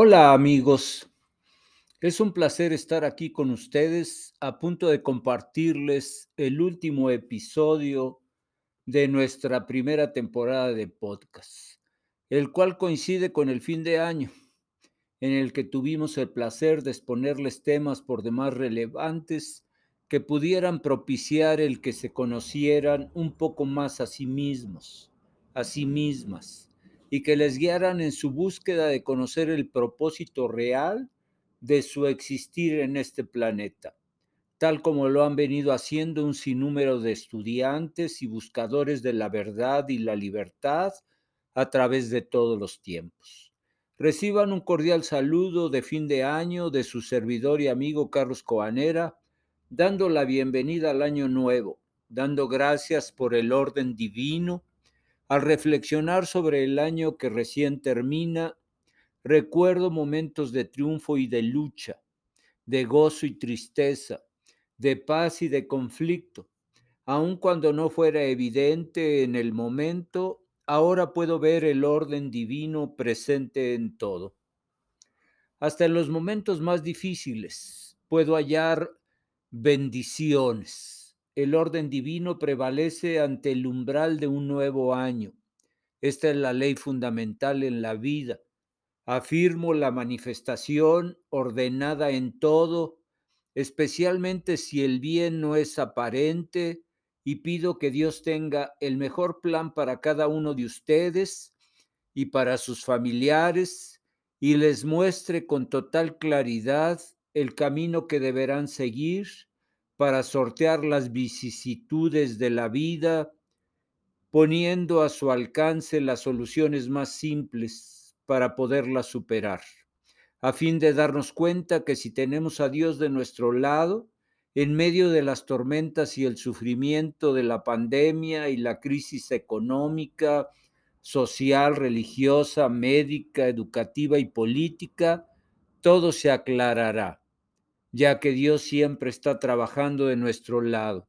Hola amigos, es un placer estar aquí con ustedes a punto de compartirles el último episodio de nuestra primera temporada de podcast, el cual coincide con el fin de año, en el que tuvimos el placer de exponerles temas por demás relevantes que pudieran propiciar el que se conocieran un poco más a sí mismos, a sí mismas y que les guiaran en su búsqueda de conocer el propósito real de su existir en este planeta, tal como lo han venido haciendo un sinnúmero de estudiantes y buscadores de la verdad y la libertad a través de todos los tiempos. Reciban un cordial saludo de fin de año de su servidor y amigo Carlos Coanera, dando la bienvenida al año nuevo, dando gracias por el orden divino, al reflexionar sobre el año que recién termina, recuerdo momentos de triunfo y de lucha, de gozo y tristeza, de paz y de conflicto. Aun cuando no fuera evidente en el momento, ahora puedo ver el orden divino presente en todo. Hasta en los momentos más difíciles puedo hallar bendiciones el orden divino prevalece ante el umbral de un nuevo año. Esta es la ley fundamental en la vida. Afirmo la manifestación ordenada en todo, especialmente si el bien no es aparente, y pido que Dios tenga el mejor plan para cada uno de ustedes y para sus familiares, y les muestre con total claridad el camino que deberán seguir para sortear las vicisitudes de la vida, poniendo a su alcance las soluciones más simples para poderlas superar, a fin de darnos cuenta que si tenemos a Dios de nuestro lado, en medio de las tormentas y el sufrimiento de la pandemia y la crisis económica, social, religiosa, médica, educativa y política, todo se aclarará ya que Dios siempre está trabajando de nuestro lado,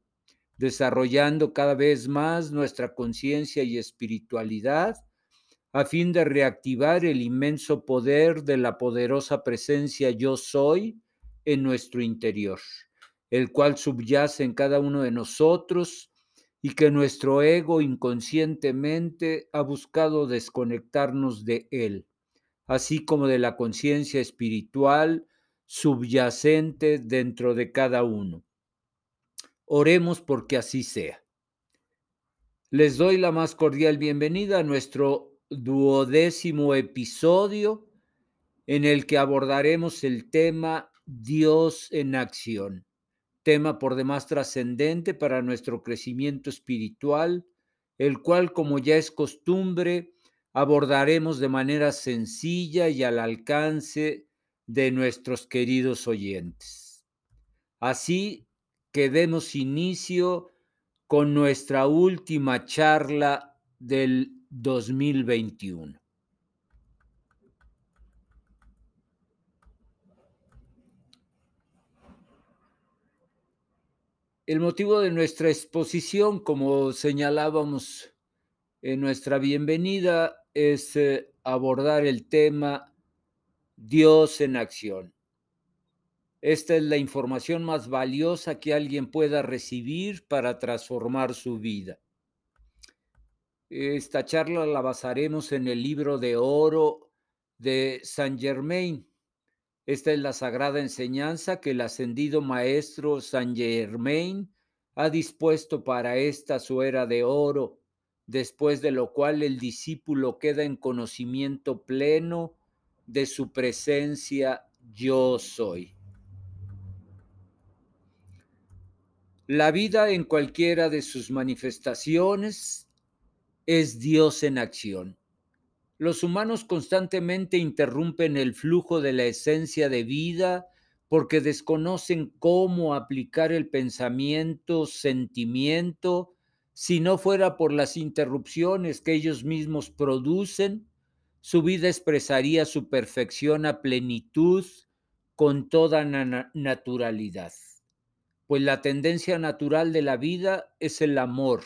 desarrollando cada vez más nuestra conciencia y espiritualidad a fin de reactivar el inmenso poder de la poderosa presencia yo soy en nuestro interior, el cual subyace en cada uno de nosotros y que nuestro ego inconscientemente ha buscado desconectarnos de él, así como de la conciencia espiritual subyacente dentro de cada uno. Oremos porque así sea. Les doy la más cordial bienvenida a nuestro duodécimo episodio en el que abordaremos el tema Dios en acción, tema por demás trascendente para nuestro crecimiento espiritual, el cual, como ya es costumbre, abordaremos de manera sencilla y al alcance de nuestros queridos oyentes. Así que demos inicio con nuestra última charla del 2021. El motivo de nuestra exposición, como señalábamos en nuestra bienvenida, es eh, abordar el tema Dios en acción. Esta es la información más valiosa que alguien pueda recibir para transformar su vida. Esta charla la basaremos en el libro de oro de Saint Germain. Esta es la sagrada enseñanza que el ascendido maestro Saint Germain ha dispuesto para esta su era de oro, después de lo cual el discípulo queda en conocimiento pleno de su presencia yo soy. La vida en cualquiera de sus manifestaciones es Dios en acción. Los humanos constantemente interrumpen el flujo de la esencia de vida porque desconocen cómo aplicar el pensamiento, sentimiento, si no fuera por las interrupciones que ellos mismos producen su vida expresaría su perfección a plenitud con toda naturalidad, pues la tendencia natural de la vida es el amor,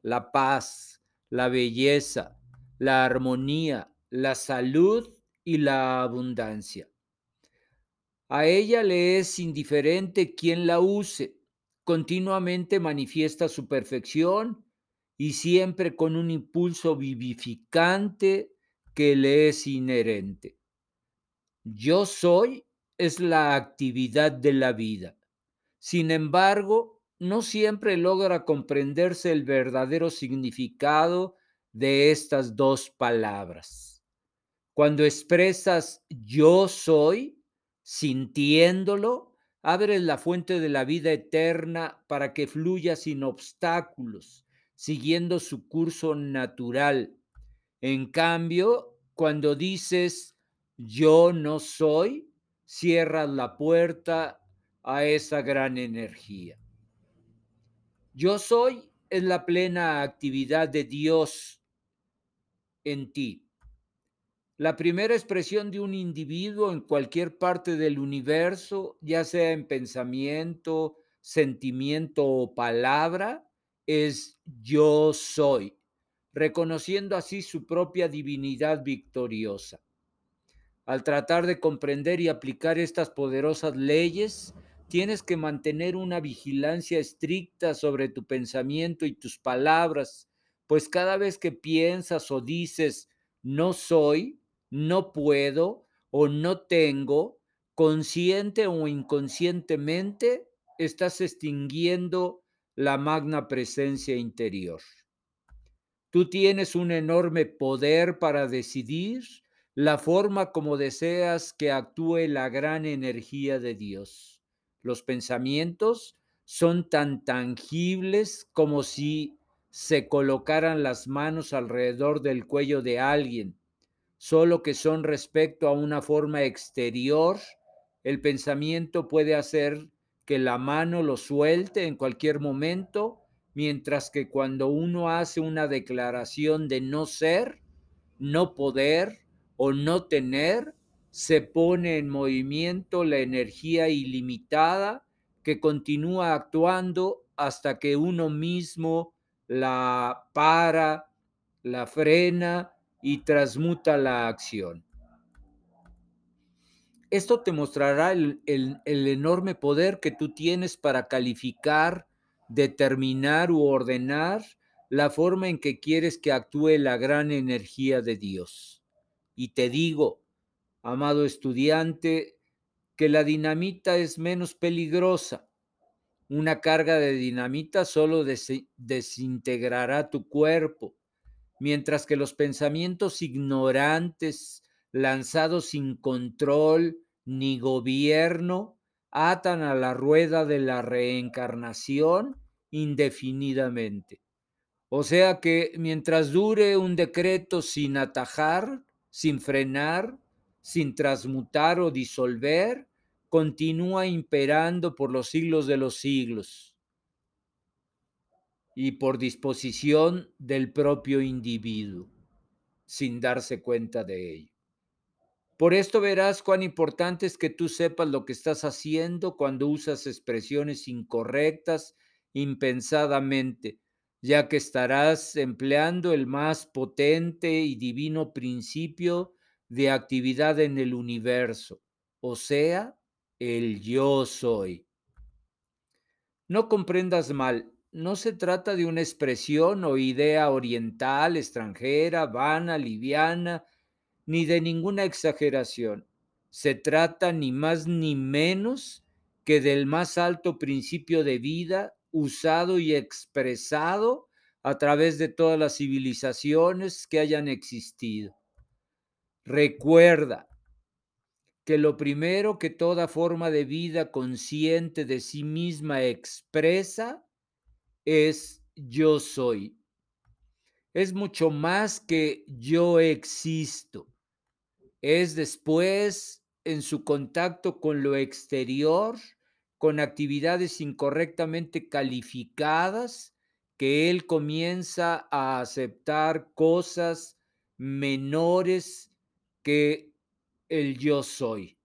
la paz, la belleza, la armonía, la salud y la abundancia. A ella le es indiferente quien la use, continuamente manifiesta su perfección y siempre con un impulso vivificante que le es inherente. Yo soy es la actividad de la vida. Sin embargo, no siempre logra comprenderse el verdadero significado de estas dos palabras. Cuando expresas yo soy, sintiéndolo, abres la fuente de la vida eterna para que fluya sin obstáculos, siguiendo su curso natural. En cambio, cuando dices yo no soy, cierras la puerta a esa gran energía. Yo soy es la plena actividad de Dios en ti. La primera expresión de un individuo en cualquier parte del universo, ya sea en pensamiento, sentimiento o palabra, es yo soy, reconociendo así su propia divinidad victoriosa. Al tratar de comprender y aplicar estas poderosas leyes, tienes que mantener una vigilancia estricta sobre tu pensamiento y tus palabras, pues cada vez que piensas o dices no soy, no puedo o no tengo, consciente o inconscientemente, estás extinguiendo la magna presencia interior. Tú tienes un enorme poder para decidir la forma como deseas que actúe la gran energía de Dios. Los pensamientos son tan tangibles como si se colocaran las manos alrededor del cuello de alguien, solo que son respecto a una forma exterior. El pensamiento puede hacer que la mano lo suelte en cualquier momento, mientras que cuando uno hace una declaración de no ser, no poder, o no tener, se pone en movimiento la energía ilimitada que continúa actuando hasta que uno mismo la para, la frena y transmuta la acción. Esto te mostrará el, el, enorme poder que tú tienes para calificar, determinar u ordenar la forma en que quieres que actúe la gran energía de Dios. Y te digo, amado estudiante, que la dinamita es menos peligrosa. Una carga de dinamita solo desintegrará tu cuerpo, mientras que los pensamientos ignorantes, lanzados sin control ni gobierno, atan a la rueda de la reencarnación indefinidamente. O sea que mientras dure un decreto sin atajar, sin frenar, sin transmutar o disolver, continúa imperando por los siglos de los siglos y por disposición del propio individuo, sin darse cuenta de ello. Por esto verás cuán importante es que tú sepas lo que estás haciendo cuando usas expresiones incorrectas impensadamente, ya que estarás empleando el más potente y divino principio de actividad en el universo, o sea, el yo soy. No comprendas mal, no se trata de una expresión o idea oriental, extranjera, vana, liviana, ni de ninguna exageración. Se trata ni más ni menos que del más alto principio de vida usado y expresado a través de todas las civilizaciones que hayan existido. Recuerda que lo primero que toda forma de vida consciente de sí misma expresa es yo soy. Es mucho más que yo existo. Es después en su contacto con lo exterior con actividades incorrectamente calificadas, que él comienza a aceptar cosas menores que el yo soy.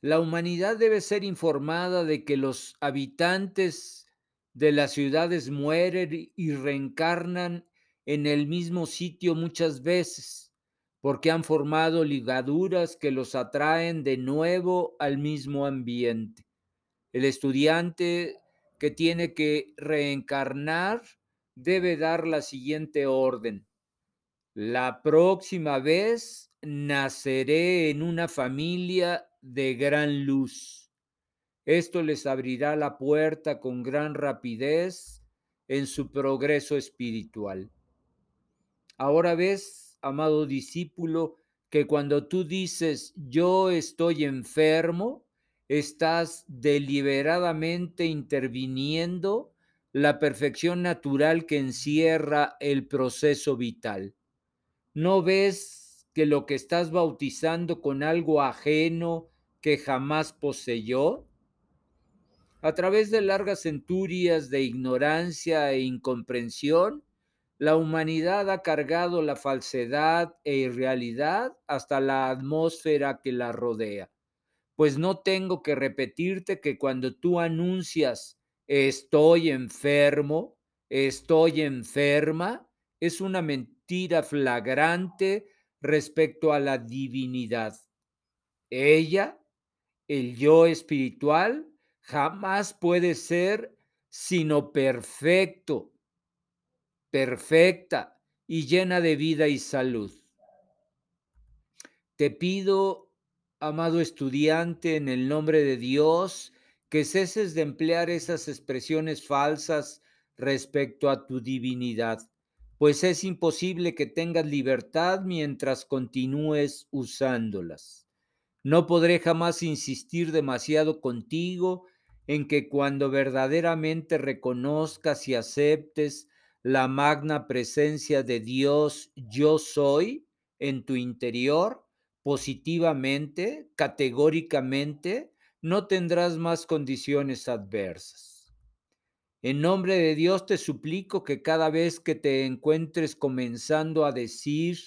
La humanidad debe ser informada de que los habitantes de las ciudades mueren y reencarnan en el mismo sitio muchas veces, porque han formado ligaduras que los atraen de nuevo al mismo ambiente. El estudiante que tiene que reencarnar debe dar la siguiente orden. La próxima vez naceré en una familia de gran luz. Esto les abrirá la puerta con gran rapidez en su progreso espiritual. Ahora ves, amado discípulo, que cuando tú dices yo estoy enfermo, estás deliberadamente interviniendo la perfección natural que encierra el proceso vital. ¿No ves que lo que estás bautizando con algo ajeno que jamás poseyó? A través de largas centurias de ignorancia e incomprensión, la humanidad ha cargado la falsedad e irrealidad hasta la atmósfera que la rodea. Pues no tengo que repetirte que cuando tú anuncias estoy enfermo, estoy enferma, es una mentira flagrante respecto a la divinidad. Ella, el yo espiritual, jamás puede ser sino perfecto, perfecta y llena de vida y salud. Te pido, amado estudiante, en el nombre de Dios, que ceses de emplear esas expresiones falsas respecto a tu divinidad, pues es imposible que tengas libertad mientras continúes usándolas. No podré jamás insistir demasiado contigo en que cuando verdaderamente reconozcas y aceptes la magna presencia de Dios yo soy en tu interior, positivamente, categóricamente, no tendrás más condiciones adversas. En nombre de Dios te suplico que cada vez que te encuentres comenzando a decir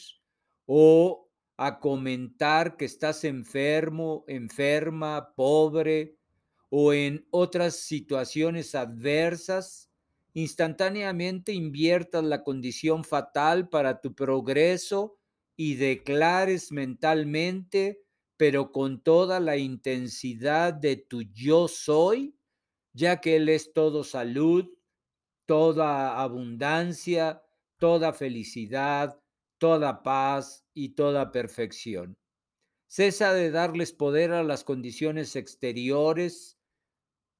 o a comentar que estás enfermo, enferma, pobre o en otras situaciones adversas, instantáneamente inviertas la condición fatal para tu progreso y declares mentalmente pero con toda la intensidad de tu yo soy, ya que Él es todo salud, toda abundancia, toda felicidad, toda paz y toda perfección. Cesa de darles poder a las condiciones exteriores,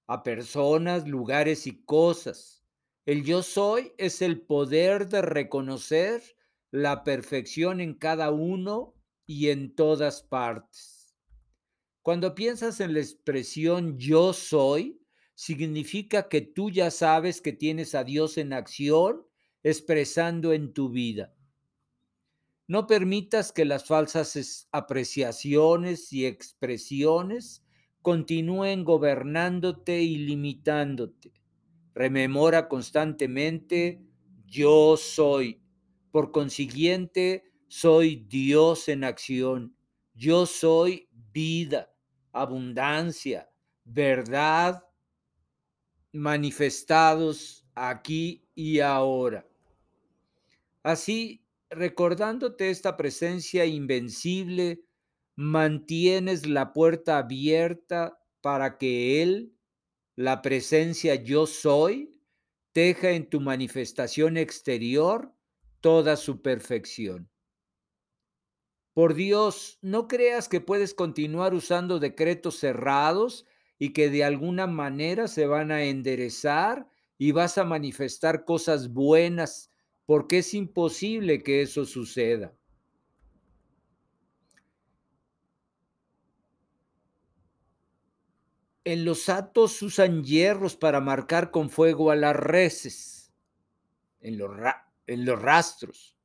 a personas, lugares y cosas. El yo soy es el poder de reconocer la perfección en cada uno y en todas partes. Cuando piensas en la expresión yo soy, significa que tú ya sabes que tienes a Dios en acción expresando en tu vida. No permitas que las falsas apreciaciones y expresiones continúen gobernándote y limitándote. Rememora constantemente, yo soy. Por consiguiente, soy Dios en acción. Yo soy vida, abundancia, verdad manifestados aquí y ahora. Así, recordándote esta presencia invencible, mantienes la puerta abierta para que Él, la presencia yo soy, teja en tu manifestación exterior toda su perfección. Por Dios, no creas que puedes continuar usando decretos cerrados y que de alguna manera se van a enderezar y vas a manifestar cosas buenas, porque es imposible que eso suceda. En los atos usan hierros para marcar con fuego a las reses, en los, en los rastros.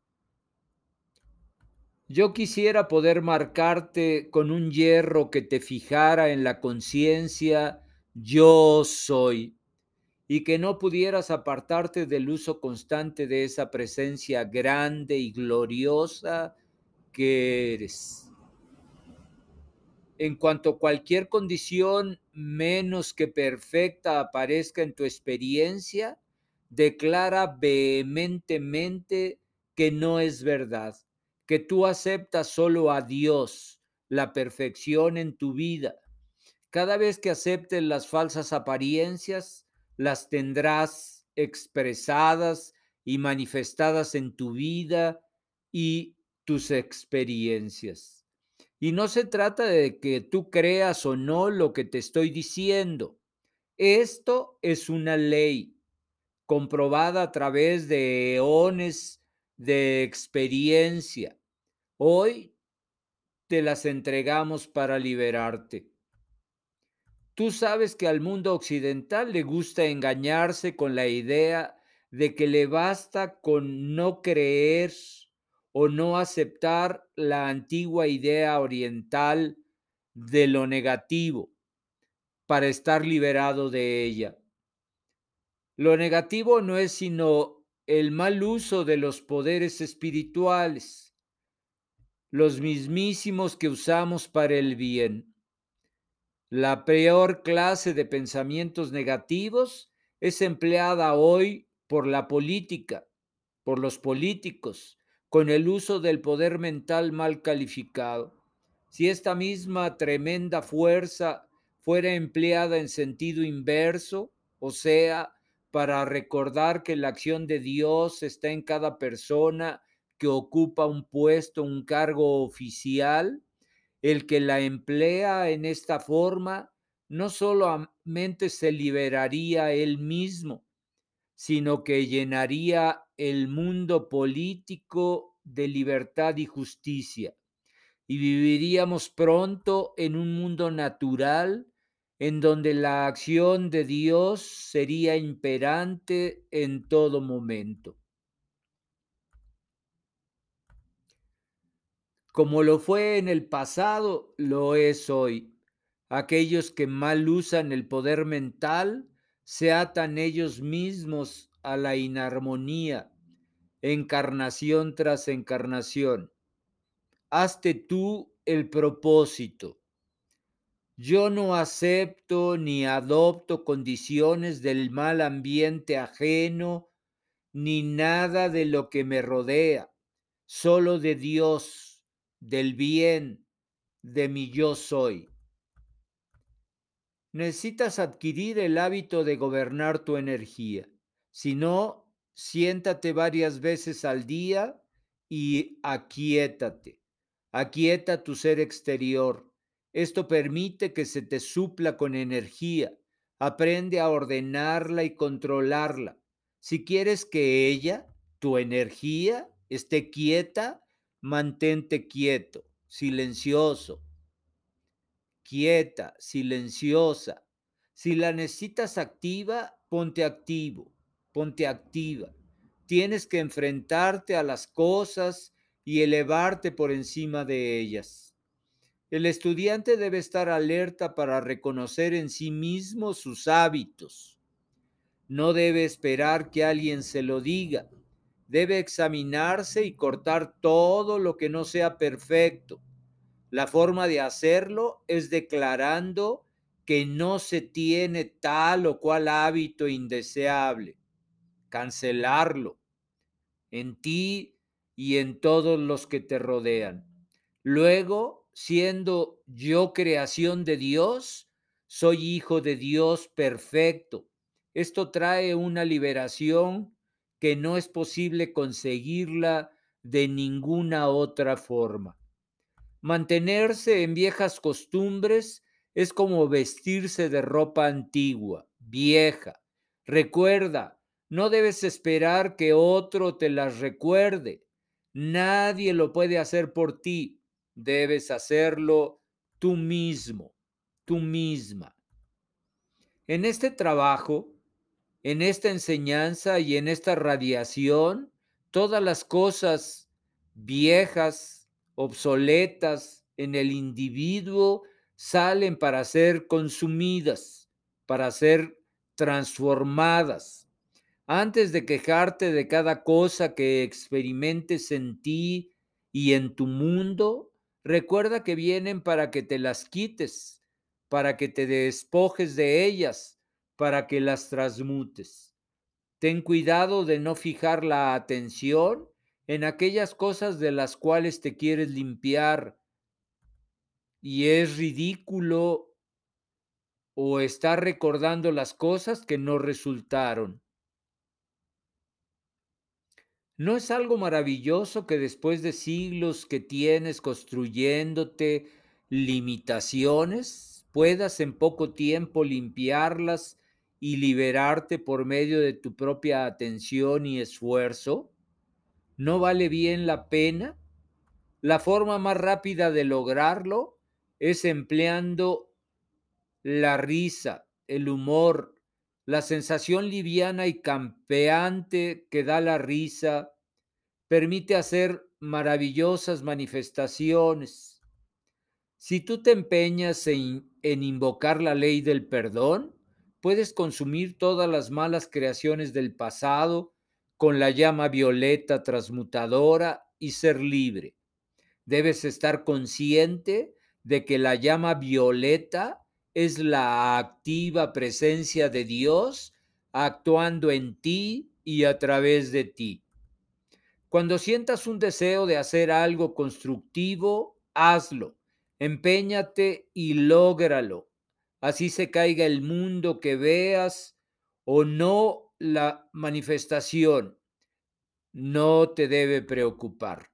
Yo quisiera poder marcarte con un hierro que te fijara en la conciencia, yo soy, y que no pudieras apartarte del uso constante de esa presencia grande y gloriosa que eres. En cuanto cualquier condición menos que perfecta aparezca en tu experiencia, declara vehementemente que no es verdad que tú aceptas solo a Dios, la perfección en tu vida. Cada vez que aceptes las falsas apariencias, las tendrás expresadas y manifestadas en tu vida y tus experiencias. Y no se trata de que tú creas o no lo que te estoy diciendo. Esto es una ley comprobada a través de eones de experiencia. Hoy te las entregamos para liberarte. Tú sabes que al mundo occidental le gusta engañarse con la idea de que le basta con no creer o no aceptar la antigua idea oriental de lo negativo para estar liberado de ella. Lo negativo no es sino el mal uso de los poderes espirituales, los mismísimos que usamos para el bien. La peor clase de pensamientos negativos es empleada hoy por la política, por los políticos, con el uso del poder mental mal calificado. Si esta misma tremenda fuerza fuera empleada en sentido inverso, o sea, para recordar que la acción de Dios está en cada persona que ocupa un puesto, un cargo oficial, el que la emplea en esta forma no solamente se liberaría él mismo, sino que llenaría el mundo político de libertad y justicia. Y viviríamos pronto en un mundo natural en donde la acción de Dios sería imperante en todo momento. Como lo fue en el pasado, lo es hoy. Aquellos que mal usan el poder mental se atan ellos mismos a la inarmonía, encarnación tras encarnación. Hazte tú el propósito. Yo no acepto ni adopto condiciones del mal ambiente ajeno, ni nada de lo que me rodea, solo de Dios del bien de mi yo soy. Necesitas adquirir el hábito de gobernar tu energía. Si no, siéntate varias veces al día y aquietate. Aquieta tu ser exterior. Esto permite que se te supla con energía. Aprende a ordenarla y controlarla. Si quieres que ella, tu energía, esté quieta, mantente quieto, silencioso, quieta, silenciosa. Si la necesitas activa, ponte activo, ponte activa. Tienes que enfrentarte a las cosas y elevarte por encima de ellas. El estudiante debe estar alerta para reconocer en sí mismo sus hábitos. No debe esperar que alguien se lo diga debe examinarse y cortar todo lo que no sea perfecto. La forma de hacerlo es declarando que no se tiene tal o cual hábito indeseable. Cancelarlo en ti y en todos los que te rodean. Luego, siendo yo creación de Dios, soy hijo de Dios perfecto. Esto trae una liberación que no es posible conseguirla de ninguna otra forma. Mantenerse en viejas costumbres es como vestirse de ropa antigua, vieja. Recuerda, no debes esperar que otro te las recuerde. Nadie lo puede hacer por ti. Debes hacerlo tú mismo, tú misma. En este trabajo, en esta enseñanza y en esta radiación, todas las cosas viejas, obsoletas en el individuo salen para ser consumidas, para ser transformadas. Antes de quejarte de cada cosa que experimentes en ti y en tu mundo, recuerda que vienen para que te las quites, para que te despojes de ellas para que las transmutes. Ten cuidado de no fijar la atención en aquellas cosas de las cuales te quieres limpiar y es ridículo o estar recordando las cosas que no resultaron. ¿No es algo maravilloso que después de siglos que tienes construyéndote limitaciones, puedas en poco tiempo limpiarlas y liberarte por medio de tu propia atención y esfuerzo? ¿No vale bien la pena? La forma más rápida de lograrlo es empleando la risa, el humor, la sensación liviana y campeante que da la risa permite hacer maravillosas manifestaciones. Si tú te empeñas en, en, invocar la ley del perdón, puedes consumir todas las malas creaciones del pasado con la llama violeta transmutadora y ser libre. Debes estar consciente de que la llama violeta es la activa presencia de Dios actuando en ti y a través de ti. Cuando sientas un deseo de hacer algo constructivo, hazlo, empeñate y lógralo. Así se caiga el mundo que veas o no la manifestación, no te debe preocupar.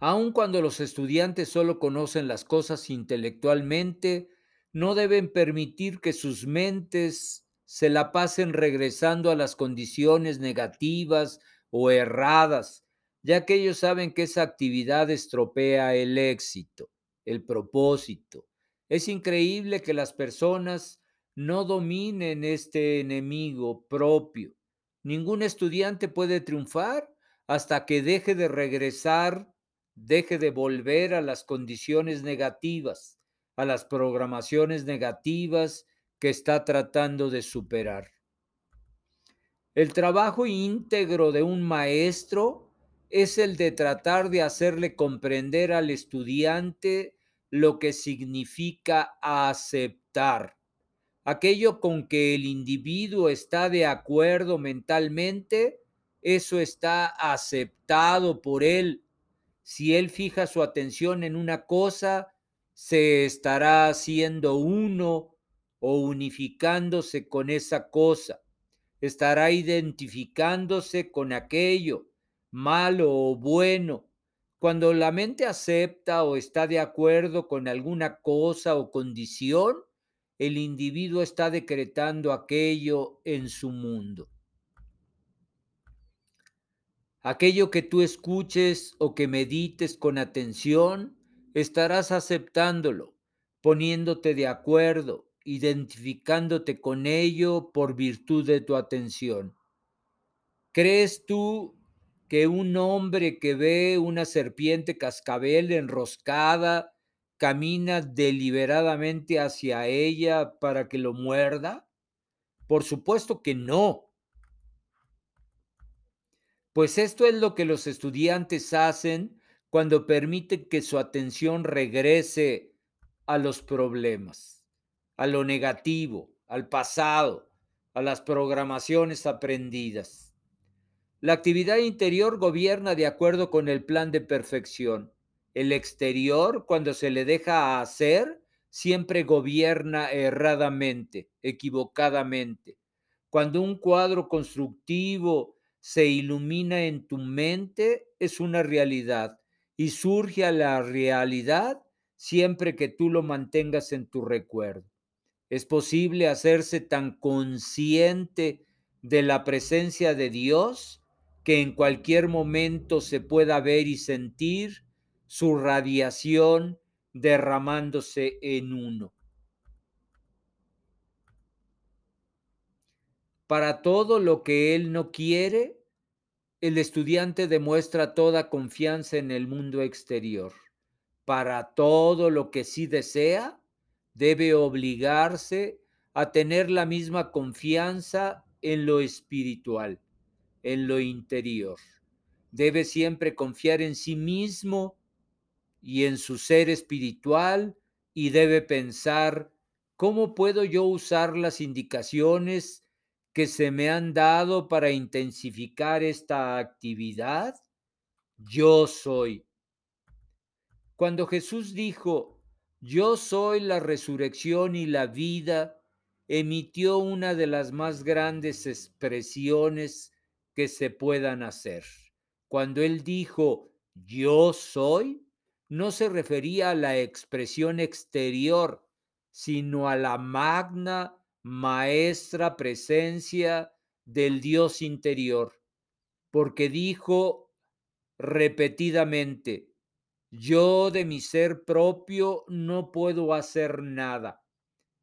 Aun cuando los estudiantes solo conocen las cosas intelectualmente, no deben permitir que sus mentes se la pasen regresando a las condiciones negativas o erradas, ya que ellos saben que esa actividad estropea el éxito, el propósito. Es increíble que las personas no dominen este enemigo propio. Ningún estudiante puede triunfar hasta que deje de regresar deje de volver a las condiciones negativas, a las programaciones negativas que está tratando de superar. El trabajo íntegro de un maestro es el de tratar de hacerle comprender al estudiante lo que significa aceptar. Aquello con que el individuo está de acuerdo mentalmente, eso está aceptado por él si él fija su atención en una cosa, se estará haciendo uno o unificándose con esa cosa. Estará identificándose con aquello, malo o bueno. Cuando la mente acepta o está de acuerdo con alguna cosa o condición, el individuo está decretando aquello en su mundo. Aquello que tú escuches o que medites con atención, estarás aceptándolo, poniéndote de acuerdo, identificándote con ello por virtud de tu atención. ¿Crees tú que un hombre que ve una serpiente cascabel enroscada camina deliberadamente hacia ella para que lo muerda? Por supuesto que no. Pues esto es lo que los estudiantes hacen cuando permiten que su atención regrese a los problemas, a lo negativo, al pasado, a las programaciones aprendidas. La actividad interior gobierna de acuerdo con el plan de perfección. El exterior, cuando se le deja hacer, siempre gobierna erradamente, equivocadamente. Cuando un cuadro constructivo se ilumina en tu mente es una realidad y surge a la realidad siempre que tú lo mantengas en tu recuerdo. Es posible hacerse tan consciente de la presencia de Dios que en cualquier momento se pueda ver y sentir su radiación derramándose en uno. Para todo lo que él no quiere, el estudiante demuestra toda confianza en el mundo exterior. Para todo lo que sí desea, debe obligarse a tener la misma confianza en lo espiritual, en lo interior. Debe siempre confiar en sí mismo y en su ser espiritual y debe pensar, ¿cómo puedo yo usar las indicaciones que se me han dado para intensificar esta actividad? Yo soy. Cuando Jesús dijo, yo soy la resurrección y la vida, emitió una de las más grandes expresiones que se puedan hacer. Cuando él dijo, yo soy, no se refería a la expresión exterior, sino a la magna, maestra presencia del Dios interior, porque dijo repetidamente, yo de mi ser propio no puedo hacer nada.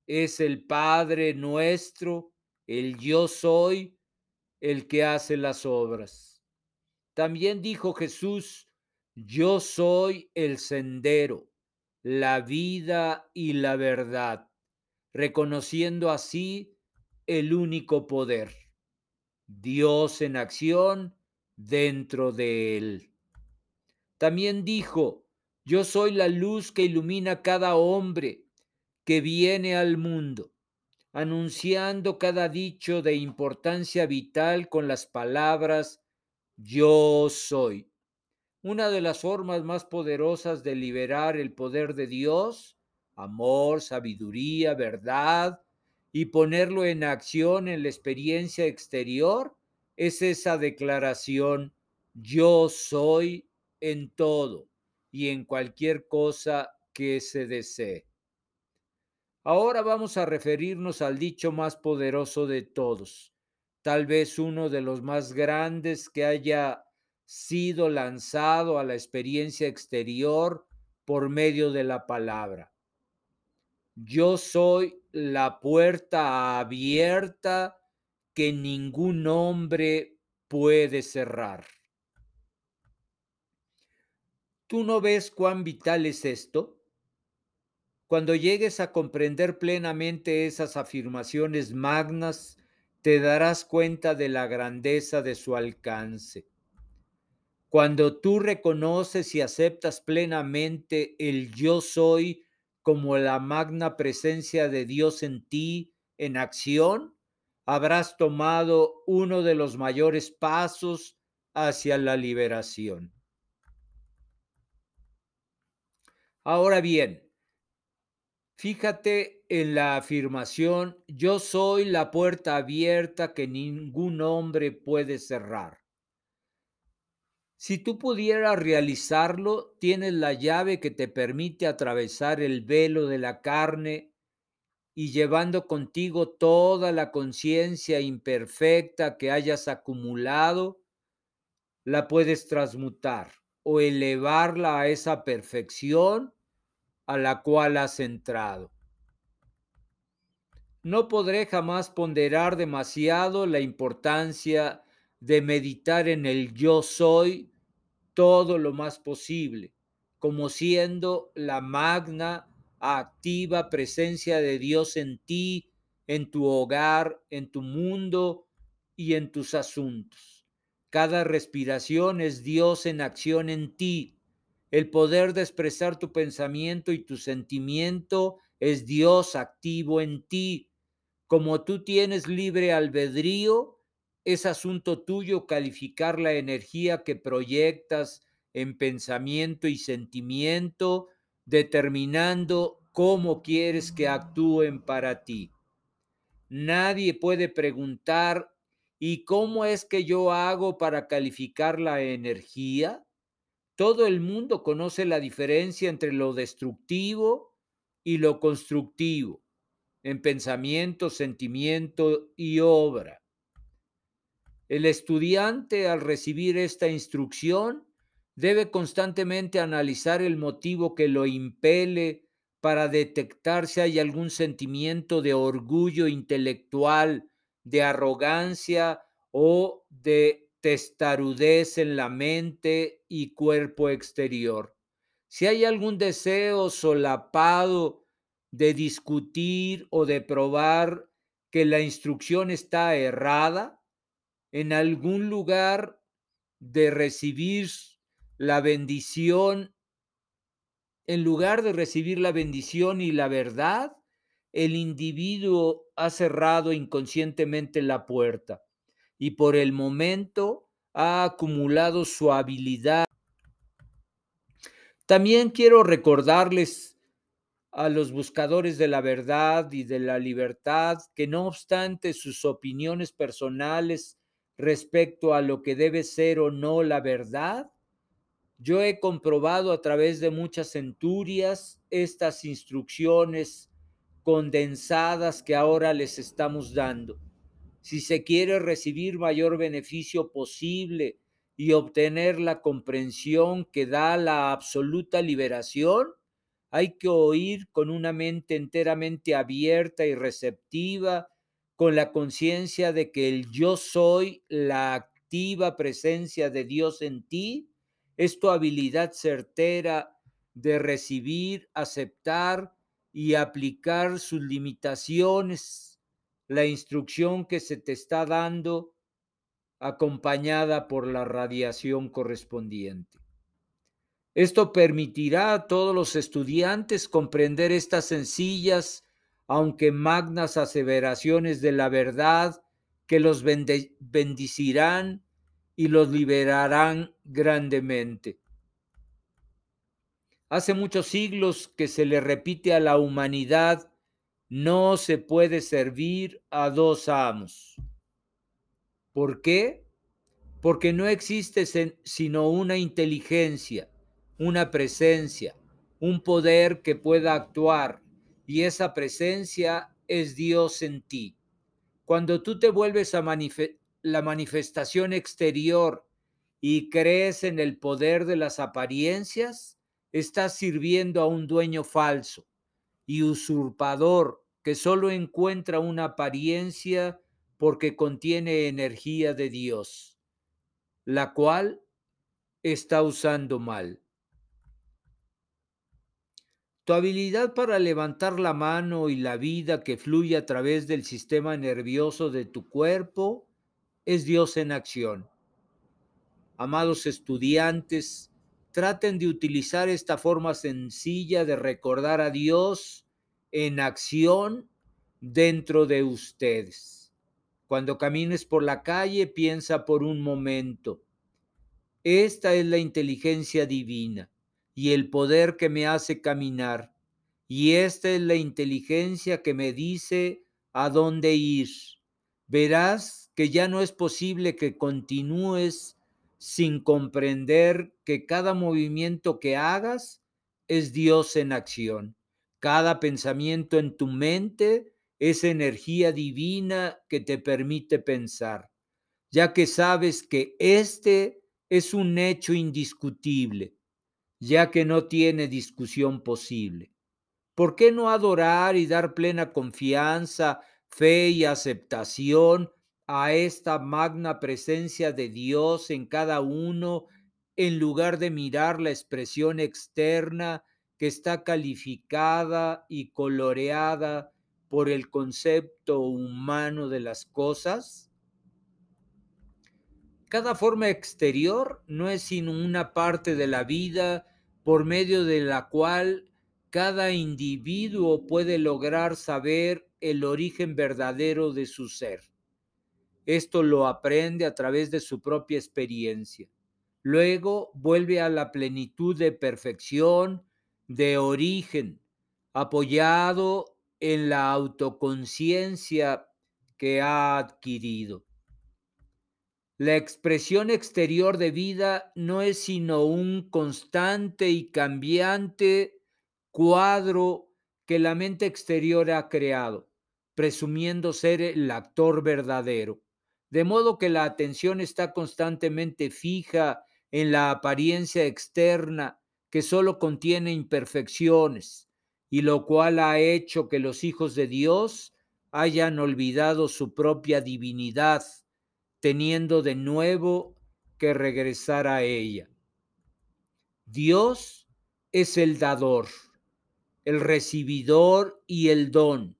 Es el Padre nuestro, el yo soy, el que hace las obras. También dijo Jesús, yo soy el sendero, la vida y la verdad, reconociendo así el único poder, Dios en acción dentro de él. También dijo, yo soy la luz que ilumina cada hombre que viene al mundo, anunciando cada dicho de importancia vital con las palabras, yo soy. Una de las formas más poderosas de liberar el poder de Dios, amor, sabiduría, verdad, y ponerlo en acción en la experiencia exterior, es esa declaración, yo soy en todo y en cualquier cosa que se desee. Ahora vamos a referirnos al dicho más poderoso de todos, tal vez uno de los más grandes que haya sido lanzado a la experiencia exterior por medio de la palabra. Yo soy la puerta abierta que ningún hombre puede cerrar. ¿Tú no ves cuán vital es esto? Cuando llegues a comprender plenamente esas afirmaciones magnas, te darás cuenta de la grandeza de su alcance. Cuando tú reconoces y aceptas plenamente el yo soy como la magna presencia de Dios en ti en acción, habrás tomado uno de los mayores pasos hacia la liberación. Ahora bien, fíjate en la afirmación, yo soy la puerta abierta que ningún hombre puede cerrar. Si tú pudieras realizarlo, tienes la llave que te permite atravesar el velo de la carne y llevando contigo toda la conciencia imperfecta que hayas acumulado, la puedes transmutar o elevarla a esa perfección a la cual has entrado. No podré jamás ponderar demasiado la importancia de meditar en el yo soy todo lo más posible, como siendo la magna, activa presencia de Dios en ti, en tu hogar, en tu mundo y en tus asuntos. Cada respiración es Dios en acción en ti. El poder de expresar tu pensamiento y tu sentimiento es Dios activo en ti. Como tú tienes libre albedrío, es asunto tuyo calificar la energía que proyectas en pensamiento y sentimiento, determinando cómo quieres que actúen para ti. Nadie puede preguntar, ¿y cómo es que yo hago para calificar la energía? Todo el mundo conoce la diferencia entre lo destructivo y lo constructivo, en pensamiento, sentimiento y obra. El estudiante al recibir esta instrucción debe constantemente analizar el motivo que lo impele para detectar si hay algún sentimiento de orgullo intelectual, de arrogancia o de testarudez en la mente y cuerpo exterior. Si hay algún deseo solapado de discutir o de probar que la instrucción está errada, en algún lugar de recibir la bendición, en lugar de recibir la bendición y la verdad, el individuo ha cerrado inconscientemente la puerta y por el momento ha acumulado su habilidad. También quiero recordarles a los buscadores de la verdad y de la libertad que no obstante sus opiniones personales respecto a lo que debe ser o no la verdad, yo he comprobado a través de muchas centurias estas instrucciones condensadas que ahora les estamos dando. Si se quiere recibir mayor beneficio posible y obtener la comprensión que da la absoluta liberación, hay que oír con una mente enteramente abierta y receptiva, con la conciencia de que el yo soy, la activa presencia de Dios en ti, es tu habilidad certera de recibir, aceptar y aplicar sus limitaciones, la instrucción que se te está dando acompañada por la radiación correspondiente. Esto permitirá a todos los estudiantes comprender estas sencillas, aunque magnas aseveraciones de la verdad que los bendecirán y los liberarán grandemente. Hace muchos siglos que se le repite a la humanidad, no se puede servir a dos amos. ¿Por qué? Porque no existe sino una inteligencia una presencia, un poder que pueda actuar, y esa presencia es Dios en ti. Cuando tú te vuelves a la manifestación exterior y crees en el poder de las apariencias, estás sirviendo a un dueño falso y usurpador que solo encuentra una apariencia porque contiene energía de Dios, la cual está usando mal. Tu habilidad para levantar la mano y la vida que fluye a través del sistema nervioso de tu cuerpo es Dios en acción. Amados estudiantes, traten de utilizar esta forma sencilla de recordar a Dios en acción dentro de ustedes. Cuando camines por la calle, piensa por un momento. Esta es la inteligencia divina y el poder que me hace caminar. Y esta es la inteligencia que me dice a dónde ir. Verás que ya no es posible que continúes sin comprender que cada movimiento que hagas es Dios en acción. Cada pensamiento en tu mente es energía divina que te permite pensar, ya que sabes que este es un hecho indiscutible ya que no tiene discusión posible. ¿Por qué no adorar y dar plena confianza, fe y aceptación a esta magna presencia de Dios en cada uno en lugar de mirar la expresión externa que está calificada y coloreada por el concepto humano de las cosas? Cada forma exterior no es sino una parte de la vida por medio de la cual cada individuo puede lograr saber el origen verdadero de su ser. Esto lo aprende a través de su propia experiencia. Luego vuelve a la plenitud de perfección, de origen, apoyado en la autoconciencia que ha adquirido. La expresión exterior de vida no es sino un constante y cambiante cuadro que la mente exterior ha creado, presumiendo ser el actor verdadero. De modo que la atención está constantemente fija en la apariencia externa que solo contiene imperfecciones, y lo cual ha hecho que los hijos de Dios hayan olvidado su propia divinidad teniendo de nuevo que regresar a ella. Dios es el dador, el recibidor y el don,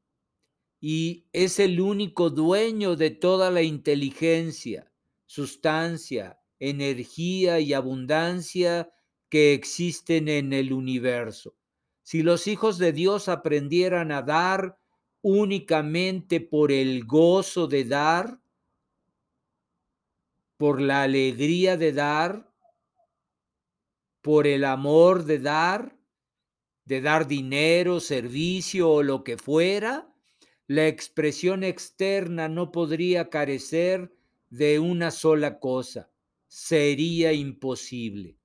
y es el único dueño de toda la inteligencia, sustancia, energía y abundancia que existen en el universo. Si los hijos de Dios aprendieran a dar únicamente por el gozo de dar, por la alegría de dar, por el amor de dar, de dar dinero, servicio o lo que fuera, la expresión externa no podría carecer de una sola cosa. Sería imposible.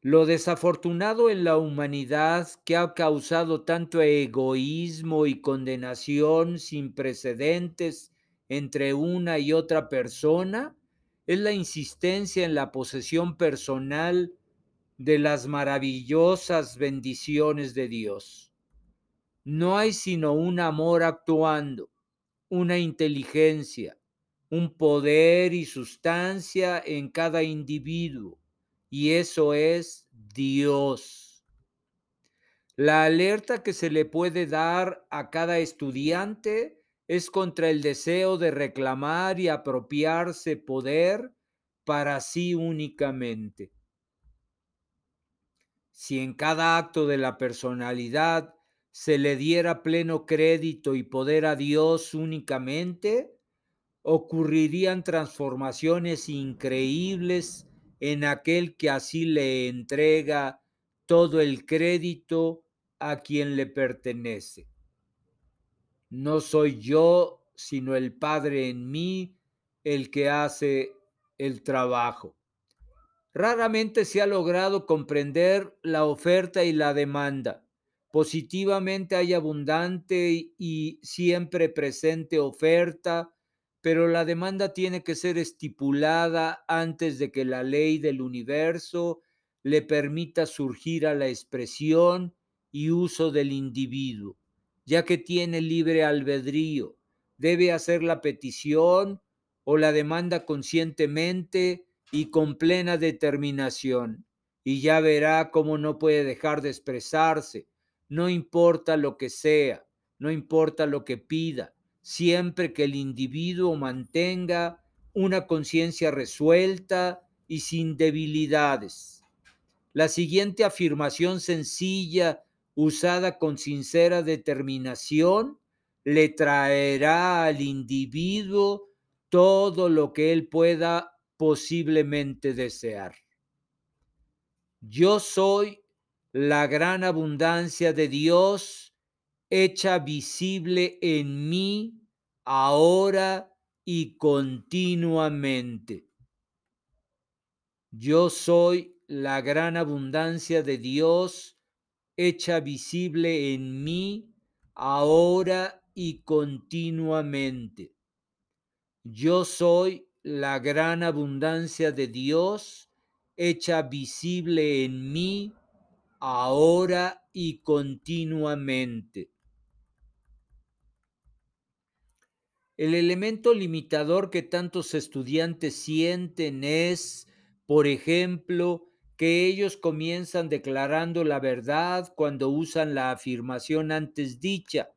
Lo desafortunado en la humanidad que ha causado tanto egoísmo y condenación sin precedentes entre una y otra persona es la insistencia en la posesión personal de las maravillosas bendiciones de Dios. No hay sino un amor actuando, una inteligencia, un poder y sustancia en cada individuo, y eso es Dios. La alerta que se le puede dar a cada estudiante es contra el deseo de reclamar y apropiarse poder para sí únicamente. Si en cada acto de la personalidad se le diera pleno crédito y poder a Dios únicamente, ocurrirían transformaciones increíbles en aquel que así le entrega todo el crédito a quien le pertenece. No soy yo, sino el Padre en mí el que hace el trabajo. Raramente se ha logrado comprender la oferta y la demanda. Positivamente hay abundante y siempre presente oferta pero la demanda tiene que ser estipulada antes de que la ley del universo le permita surgir a la expresión y uso del individuo, ya que tiene libre albedrío, debe hacer la petición o la demanda conscientemente y con plena determinación, y ya verá cómo no puede dejar de expresarse, no importa lo que sea, no importa lo que pida, siempre que el individuo mantenga una conciencia resuelta y sin debilidades. La siguiente afirmación sencilla, usada con sincera determinación, le traerá al individuo todo lo que él pueda posiblemente desear. Yo soy la gran abundancia de Dios hecha visible en mí ahora y continuamente. Yo soy la gran abundancia de Dios hecha visible en mí ahora y continuamente. Yo soy la gran abundancia de Dios hecha visible en mí ahora y continuamente. El elemento limitador que tantos estudiantes sienten es, por ejemplo, que ellos comienzan declarando la verdad cuando usan la afirmación antes dicha,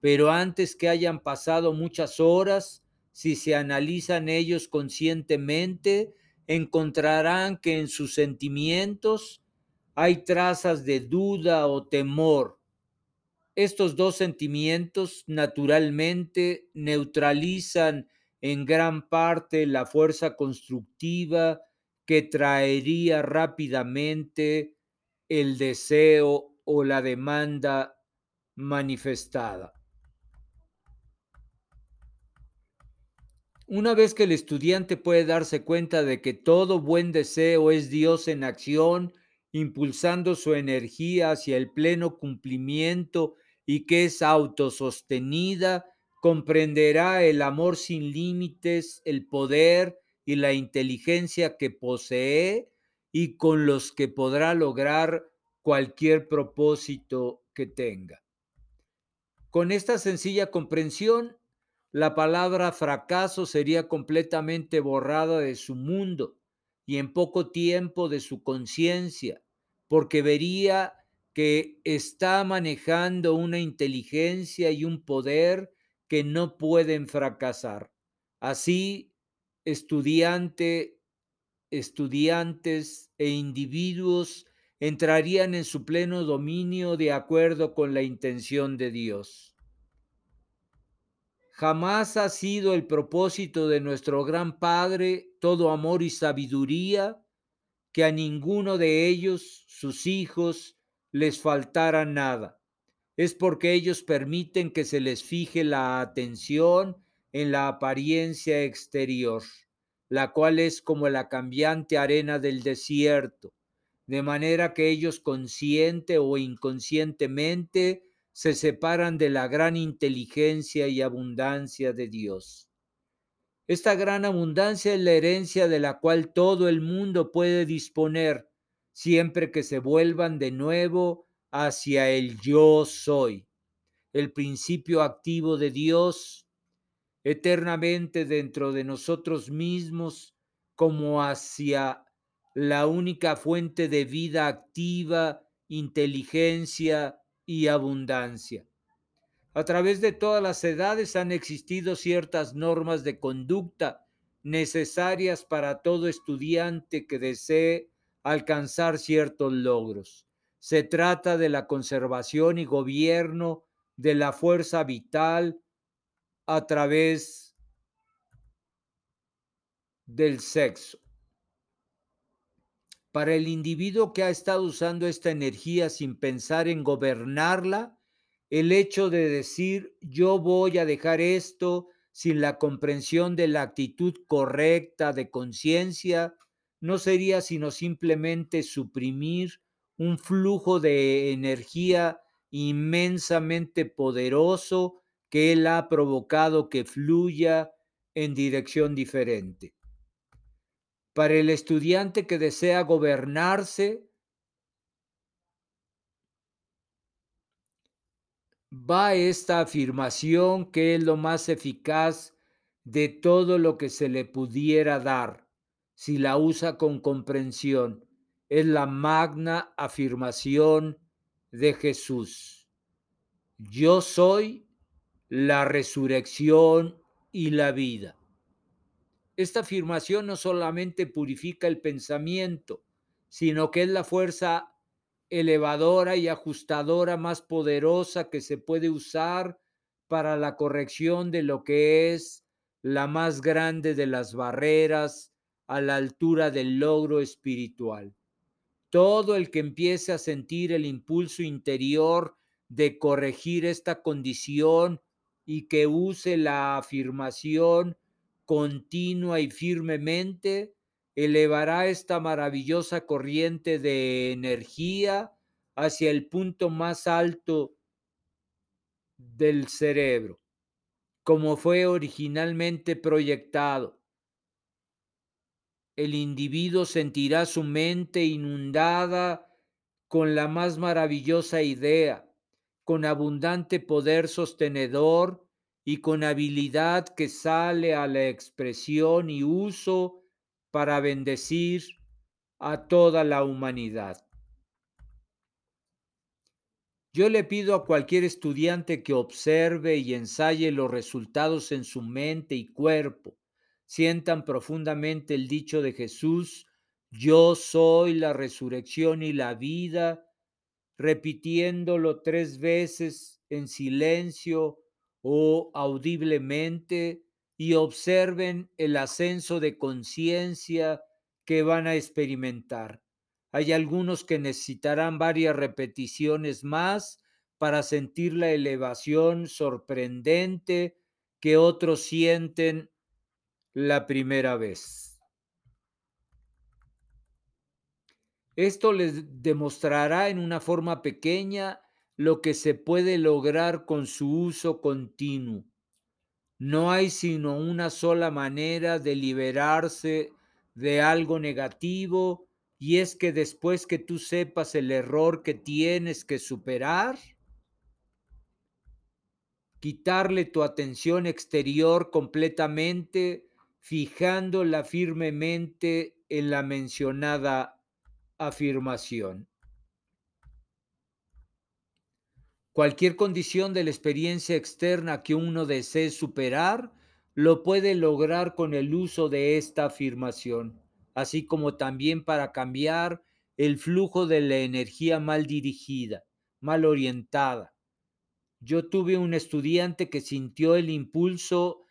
pero antes que hayan pasado muchas horas, si se analizan ellos conscientemente, encontrarán que en sus sentimientos hay trazas de duda o temor, estos dos sentimientos naturalmente neutralizan en gran parte la fuerza constructiva que traería rápidamente el deseo o la demanda manifestada. Una vez que el estudiante puede darse cuenta de que todo buen deseo es Dios en acción, impulsando su energía hacia el pleno cumplimiento y que es autosostenida, comprenderá el amor sin límites, el poder y la inteligencia que posee y con los que podrá lograr cualquier propósito que tenga. Con esta sencilla comprensión, la palabra fracaso sería completamente borrada de su mundo y en poco tiempo de su conciencia, porque vería que está manejando una inteligencia y un poder que no pueden fracasar. Así, estudiante, estudiantes e individuos entrarían en su pleno dominio de acuerdo con la intención de Dios. Jamás ha sido el propósito de nuestro gran Padre todo amor y sabiduría que a ninguno de ellos, sus hijos, les faltara nada. Es porque ellos permiten que se les fije la atención en la apariencia exterior, la cual es como la cambiante arena del desierto, de manera que ellos consciente o inconscientemente se separan de la gran inteligencia y abundancia de Dios. Esta gran abundancia es la herencia de la cual todo el mundo puede disponer siempre que se vuelvan de nuevo hacia el yo soy, el principio activo de Dios, eternamente dentro de nosotros mismos, como hacia la única fuente de vida activa, inteligencia y abundancia. A través de todas las edades han existido ciertas normas de conducta necesarias para todo estudiante que desee alcanzar ciertos logros. Se trata de la conservación y gobierno de la fuerza vital a través del sexo. Para el individuo que ha estado usando esta energía sin pensar en gobernarla, el hecho de decir yo voy a dejar esto sin la comprensión de la actitud correcta de conciencia no sería sino simplemente suprimir un flujo de energía inmensamente poderoso que él ha provocado que fluya en dirección diferente. Para el estudiante que desea gobernarse, va esta afirmación que es lo más eficaz de todo lo que se le pudiera dar, si la usa con comprensión. Es la magna afirmación de Jesús. Yo soy la resurrección y la vida. Esta afirmación no solamente purifica el pensamiento, sino que es la fuerza elevadora y ajustadora más poderosa que se puede usar para la corrección de lo que es la más grande de las barreras a la altura del logro espiritual. Todo el que empiece a sentir el impulso interior de corregir esta condición y que use la afirmación continua y firmemente, elevará esta maravillosa corriente de energía hacia el punto más alto del cerebro, como fue originalmente proyectado. El individuo sentirá su mente inundada con la más maravillosa idea, con abundante poder sostenedor y con habilidad que sale a la expresión y uso para bendecir a toda la humanidad. Yo le pido a cualquier estudiante que observe y ensaye los resultados en su mente y cuerpo, sientan profundamente el dicho de Jesús, yo soy la resurrección y la vida, repitiéndolo tres veces en silencio o audiblemente y observen el ascenso de conciencia que van a experimentar. Hay algunos que necesitarán varias repeticiones más para sentir la elevación sorprendente que otros sienten la primera vez. Esto les demostrará en una forma pequeña lo que se puede lograr con su uso continuo. No hay sino una sola manera de liberarse de algo negativo y es que después que tú sepas el error que tienes que superar, quitarle tu atención exterior completamente, fijándola firmemente en la mencionada afirmación. Cualquier condición de la experiencia externa que uno desee superar, lo puede lograr con el uso de esta afirmación, así como también para cambiar el flujo de la energía mal dirigida, mal orientada. Yo tuve un estudiante que sintió el impulso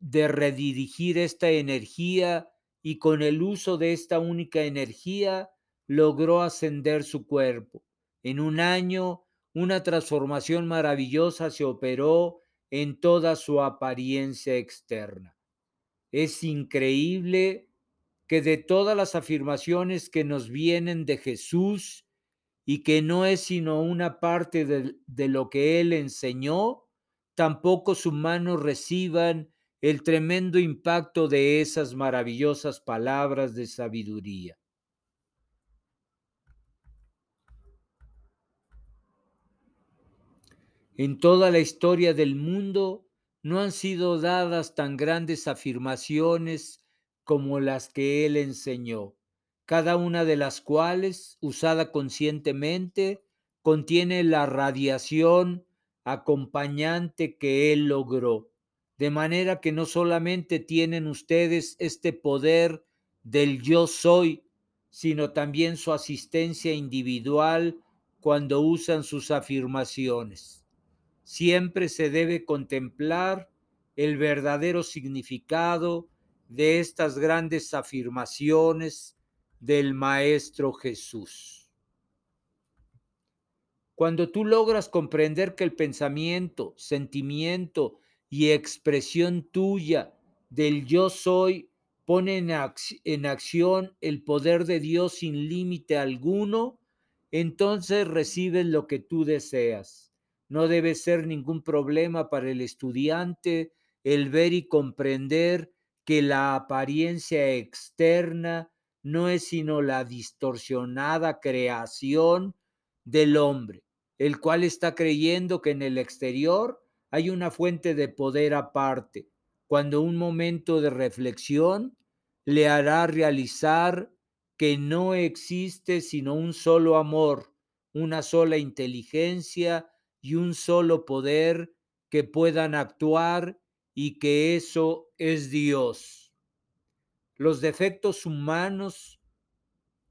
de redirigir esta energía y con el uso de esta única energía logró ascender su cuerpo. En un año, una transformación maravillosa se operó en toda su apariencia externa. Es increíble que de todas las afirmaciones que nos vienen de Jesús y que no es sino una parte de, de lo que Él enseñó, tampoco sus manos reciban el tremendo impacto de esas maravillosas palabras de sabiduría. En toda la historia del mundo no han sido dadas tan grandes afirmaciones como las que él enseñó, cada una de las cuales, usada conscientemente, contiene la radiación acompañante que él logró, de manera que no solamente tienen ustedes este poder del yo soy, sino también su asistencia individual cuando usan sus afirmaciones siempre se debe contemplar el verdadero significado de estas grandes afirmaciones del Maestro Jesús. Cuando tú logras comprender que el pensamiento, sentimiento y expresión tuya del yo soy pone en, en acción el poder de Dios sin límite alguno, entonces recibes lo que tú deseas no debe ser ningún problema para el estudiante el ver y comprender que la apariencia externa no es sino la distorsionada creación del hombre, el cual está creyendo que en el exterior hay una fuente de poder aparte, cuando un momento de reflexión le hará realizar que no existe sino un solo amor, una sola inteligencia y un solo poder que puedan actuar y que eso es Dios. Los defectos humanos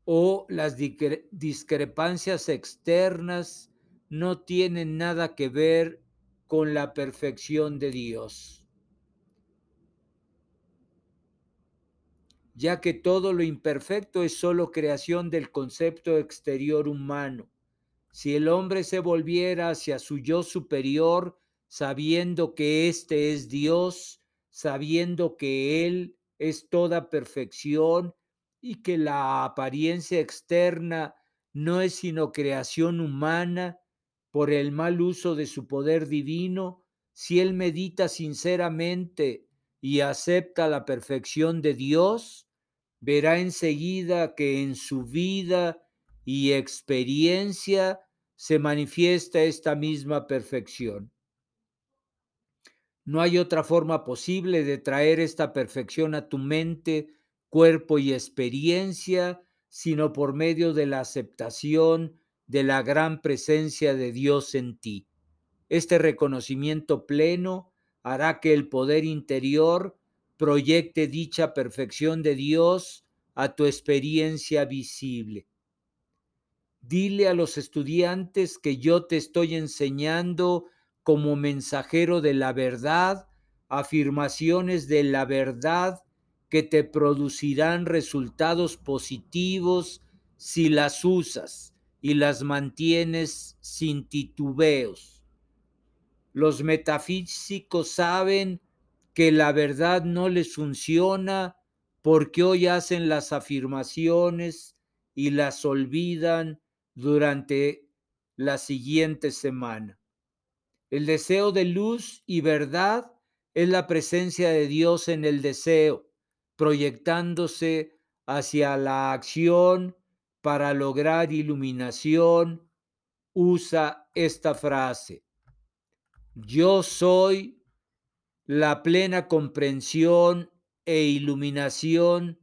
o las discrepancias externas no tienen nada que ver con la perfección de Dios. Ya que todo lo imperfecto es solo creación del concepto exterior humano si el hombre se volviera hacia su yo superior, sabiendo que éste es Dios, sabiendo que Él es toda perfección y que la apariencia externa no es sino creación humana por el mal uso de su poder divino, si él medita sinceramente y acepta la perfección de Dios, verá enseguida que en su vida y experiencia se manifiesta esta misma perfección. No hay otra forma posible de traer esta perfección a tu mente, cuerpo y experiencia, sino por medio de la aceptación de la gran presencia de Dios en ti. Este reconocimiento pleno hará que el poder interior proyecte dicha perfección de Dios a tu experiencia visible. Dile a los estudiantes que yo te estoy enseñando como mensajero de la verdad, afirmaciones de la verdad que te producirán resultados positivos si las usas y las mantienes sin titubeos. Los metafísicos saben que la verdad no les funciona porque hoy hacen las afirmaciones y las olvidan durante la siguiente semana. El deseo de luz y verdad es la presencia de Dios en el deseo, proyectándose hacia la acción para lograr iluminación. Usa esta frase. Yo soy la plena comprensión e iluminación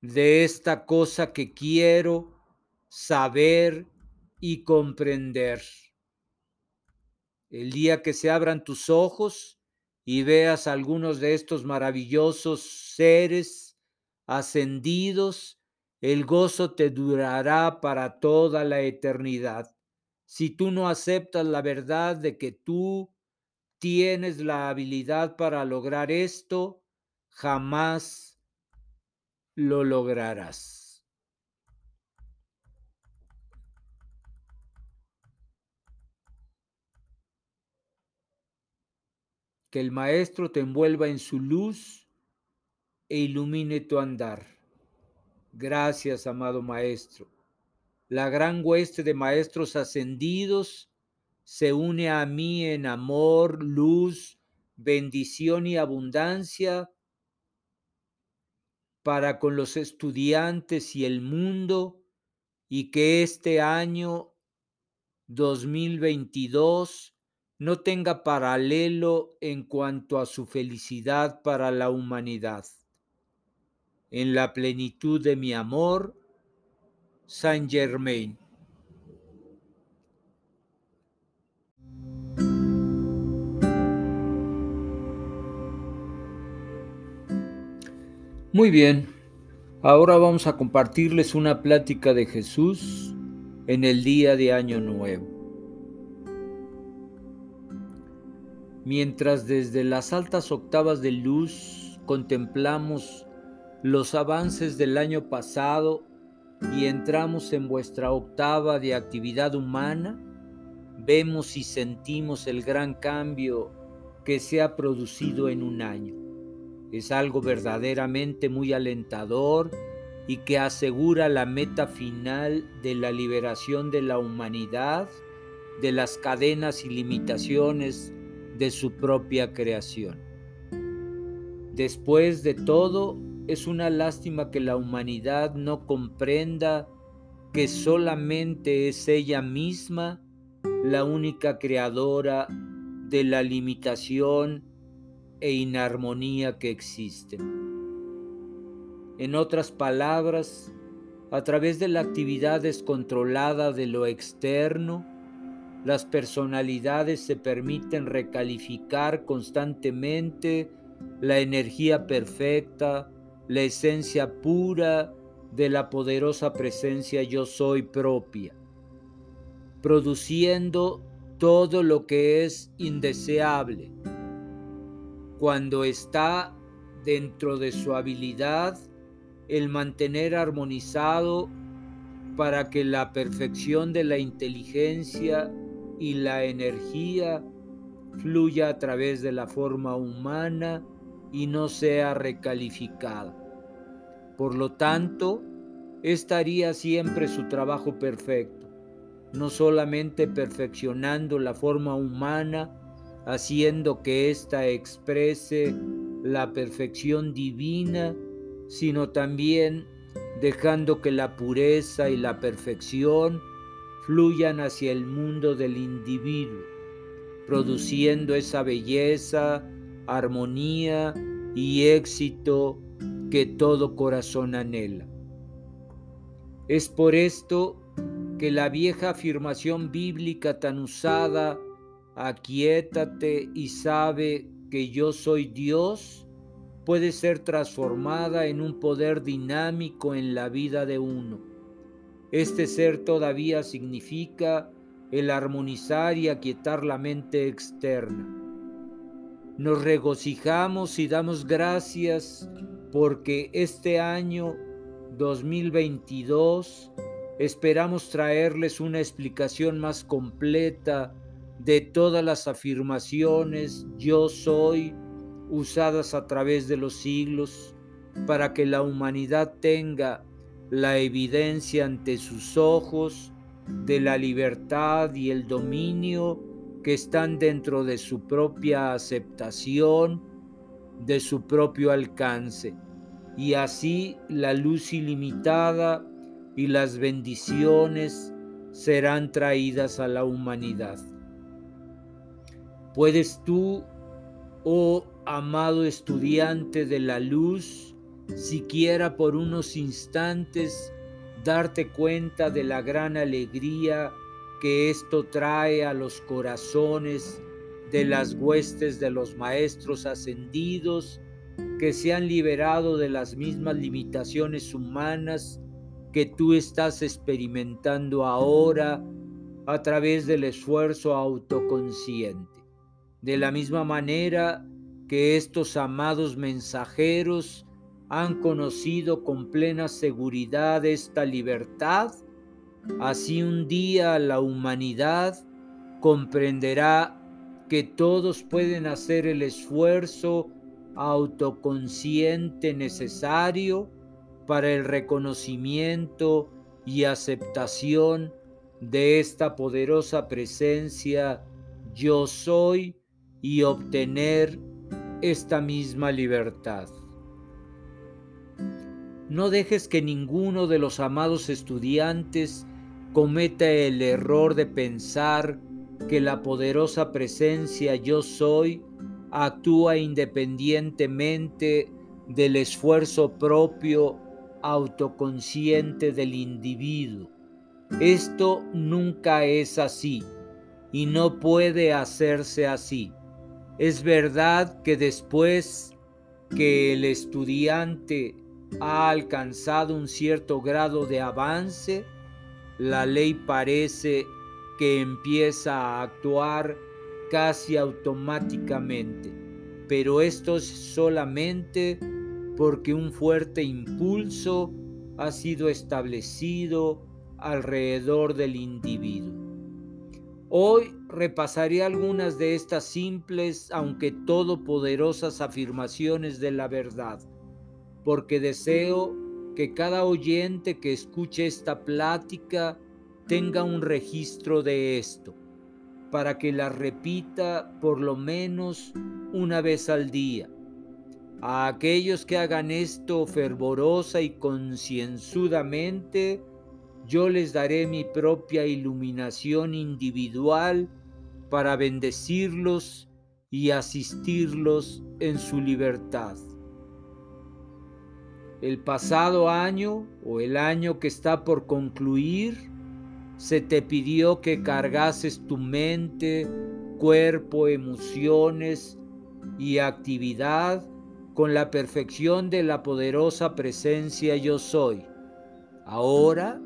de esta cosa que quiero saber y comprender. El día que se abran tus ojos y veas algunos de estos maravillosos seres ascendidos, El gozo te durará para toda la eternidad. Si tú no aceptas la verdad de que tú tienes la habilidad para lograr esto, jamás lo lograrás. Que el Maestro te envuelva en su luz e ilumine tu andar. Gracias, amado Maestro. La gran hueste de Maestros ascendidos se une a mí en amor, luz, bendición y abundancia para con los estudiantes y el mundo y que este año 2022 no tenga paralelo en cuanto a su felicidad para la humanidad. En la plenitud de mi amor, Saint Germain. Muy bien, ahora vamos a compartirles una plática de Jesús en el día de Año Nuevo. Mientras desde las altas octavas de luz contemplamos los avances del año pasado y entramos en vuestra octava de actividad humana, vemos y sentimos el gran cambio que se ha producido en un año. Es algo verdaderamente muy alentador y que asegura la meta final de la liberación de la humanidad de las cadenas y limitaciones de su propia creación. Después de todo, es una lástima que la humanidad no comprenda que solamente es ella misma la única creadora de la limitación e inarmonía que existen. En otras palabras, a través de la actividad descontrolada de lo externo, las personalidades se permiten recalificar constantemente la energía perfecta, la esencia pura de la poderosa presencia yo soy propia, produciendo todo lo que es indeseable. Cuando está dentro de su habilidad el mantener armonizado para que la perfección de la inteligencia y la energía fluya a través de la forma humana y no sea recalificada. Por lo tanto, estaría siempre su trabajo perfecto, no solamente perfeccionando la forma humana, haciendo que ésta exprese la perfección divina, sino también dejando que la pureza y la perfección fluyan hacia el mundo del individuo, produciendo esa belleza, armonía y éxito que todo corazón anhela. Es por esto que la vieja afirmación bíblica tan usada, aquietate y sabe que yo soy Dios, puede ser transformada en un poder dinámico en la vida de uno. Este ser todavía significa el armonizar y aquietar la mente externa. Nos regocijamos y damos gracias porque este año 2022 esperamos traerles una explicación más completa de todas las afirmaciones yo soy usadas a través de los siglos para que la humanidad tenga la evidencia ante sus ojos de la libertad y el dominio que están dentro de su propia aceptación, de su propio alcance, y así la luz ilimitada y las bendiciones serán traídas a la humanidad. ¿Puedes tú, oh amado estudiante de la luz, siquiera por unos instantes, darte cuenta de la gran alegría que esto trae a los corazones de las huestes de los maestros ascendidos que se han liberado de las mismas limitaciones humanas que tú estás experimentando ahora a través del esfuerzo autoconsciente. De la misma manera que estos amados mensajeros han conocido con plena seguridad esta libertad, así un día la humanidad comprenderá que todos pueden hacer el esfuerzo autoconsciente necesario para el reconocimiento y aceptación de esta poderosa presencia yo soy y obtener esta misma libertad. No dejes que ninguno de los amados estudiantes cometa el error de pensar que la poderosa presencia yo soy actúa independientemente del esfuerzo propio autoconsciente del individuo. Esto nunca es así y no puede hacerse así. Es verdad que después que el estudiante ha alcanzado un cierto grado de avance, la ley parece que empieza a actuar casi automáticamente, pero esto es solamente porque un fuerte impulso ha sido establecido alrededor del individuo. Hoy repasaré algunas de estas simples, aunque todopoderosas afirmaciones de la verdad, porque deseo que cada oyente que escuche esta plática tenga un registro de esto, para que la repita por lo menos una vez al día. A aquellos que hagan esto fervorosa y concienzudamente, yo les daré mi propia iluminación individual para bendecirlos y asistirlos en su libertad. El pasado año o el año que está por concluir, se te pidió que cargases tu mente, cuerpo, emociones y actividad con la perfección de la poderosa presencia yo soy. Ahora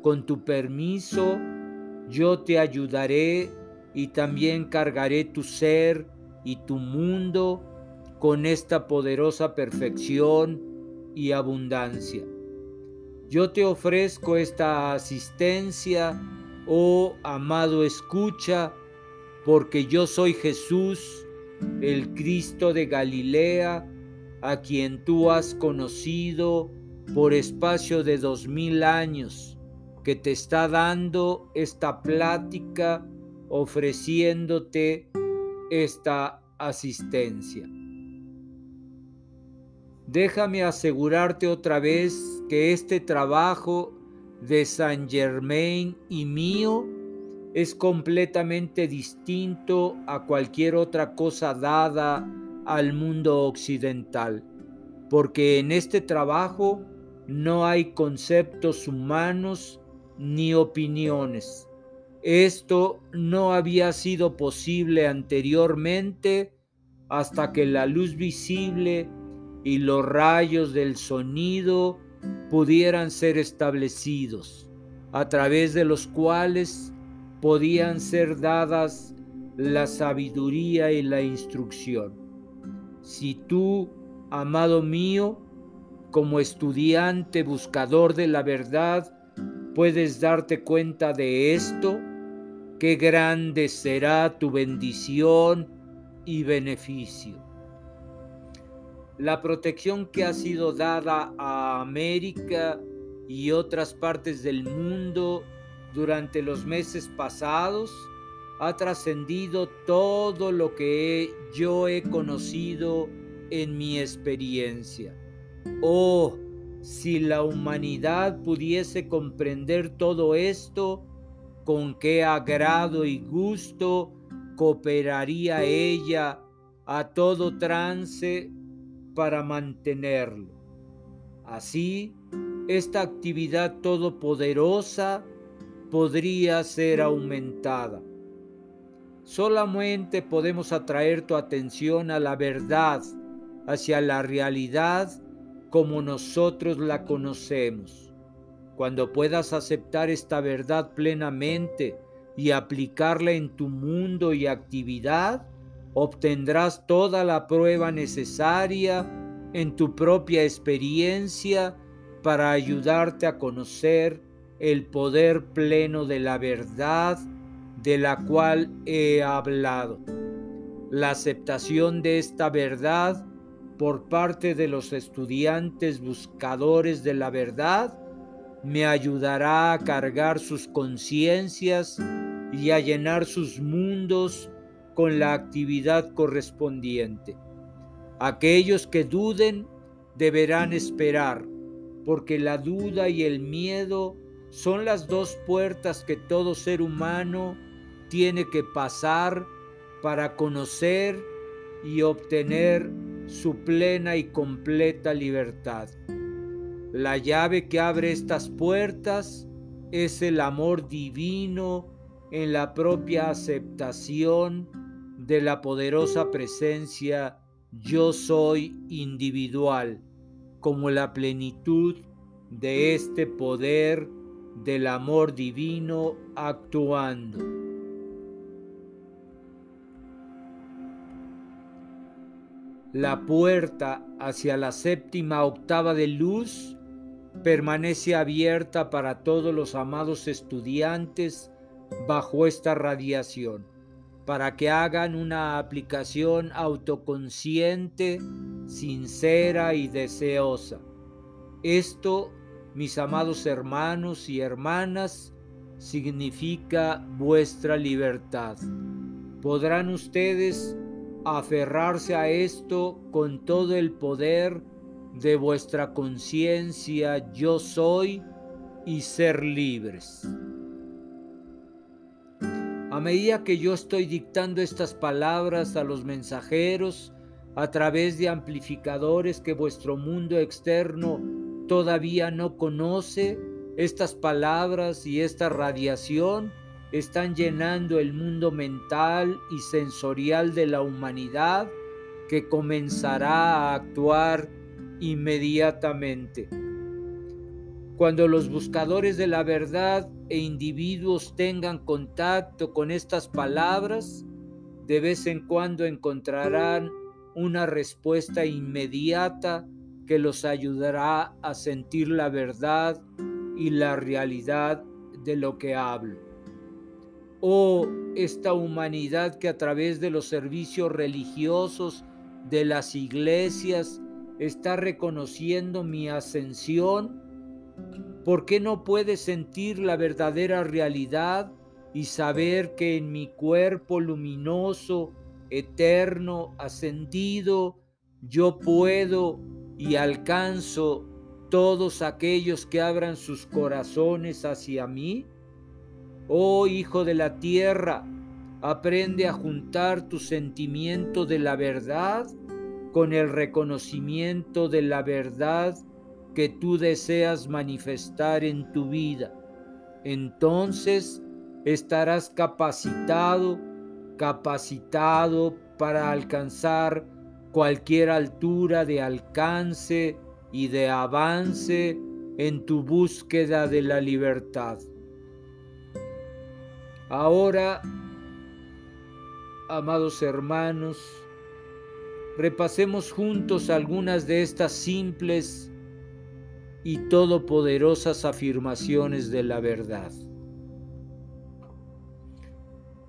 con tu permiso, yo te ayudaré y también cargaré tu ser y tu mundo con esta poderosa perfección y abundancia. Yo te ofrezco esta asistencia, oh amado escucha, porque yo soy Jesús, el Cristo de Galilea, a quien tú has conocido por espacio de dos mil años que te está dando esta plática, ofreciéndote esta asistencia. Déjame asegurarte otra vez que este trabajo de Saint Germain y mío es completamente distinto a cualquier otra cosa dada al mundo occidental, porque en este trabajo no hay conceptos humanos ni opiniones. Esto no había sido posible anteriormente hasta que la luz visible y los rayos del sonido pudieran ser establecidos, a través de los cuales podían ser dadas la sabiduría y la instrucción. Si tú, amado mío, como estudiante buscador de la verdad, puedes darte cuenta de esto, qué grande será tu bendición y beneficio. La protección que ha sido dada a América y otras partes del mundo durante los meses pasados ha trascendido todo lo que yo he conocido en mi experiencia. Oh, si la humanidad pudiese comprender todo esto, con qué agrado y gusto cooperaría ella a todo trance para mantenerlo. Así, esta actividad todopoderosa podría ser aumentada. Solamente podemos atraer tu atención a la verdad, hacia la realidad como nosotros la conocemos. Cuando puedas aceptar esta verdad plenamente y aplicarla en tu mundo y actividad, obtendrás toda la prueba necesaria en tu propia experiencia para ayudarte a conocer el poder pleno de la verdad de la cual he hablado. La aceptación de esta verdad por parte de los estudiantes buscadores de la verdad me ayudará a cargar sus conciencias y a llenar sus mundos con la actividad correspondiente. Aquellos que duden deberán esperar, porque la duda y el miedo son las dos puertas que todo ser humano tiene que pasar para conocer y obtener su plena y completa libertad. La llave que abre estas puertas es el amor divino en la propia aceptación de la poderosa presencia yo soy individual, como la plenitud de este poder del amor divino actuando. La puerta hacia la séptima octava de luz permanece abierta para todos los amados estudiantes bajo esta radiación, para que hagan una aplicación autoconsciente, sincera y deseosa. Esto, mis amados hermanos y hermanas, significa vuestra libertad. Podrán ustedes aferrarse a esto con todo el poder de vuestra conciencia yo soy y ser libres. A medida que yo estoy dictando estas palabras a los mensajeros a través de amplificadores que vuestro mundo externo todavía no conoce, estas palabras y esta radiación están llenando el mundo mental y sensorial de la humanidad que comenzará a actuar inmediatamente. Cuando los buscadores de la verdad e individuos tengan contacto con estas palabras, de vez en cuando encontrarán una respuesta inmediata que los ayudará a sentir la verdad y la realidad de lo que hablo. Oh, esta humanidad que a través de los servicios religiosos de las iglesias está reconociendo mi ascensión? ¿Por qué no puede sentir la verdadera realidad y saber que en mi cuerpo luminoso, eterno, ascendido, yo puedo y alcanzo todos aquellos que abran sus corazones hacia mí? Oh Hijo de la Tierra, aprende a juntar tu sentimiento de la verdad con el reconocimiento de la verdad que tú deseas manifestar en tu vida. Entonces estarás capacitado, capacitado para alcanzar cualquier altura de alcance y de avance en tu búsqueda de la libertad. Ahora, amados hermanos, repasemos juntos algunas de estas simples y todopoderosas afirmaciones de la verdad.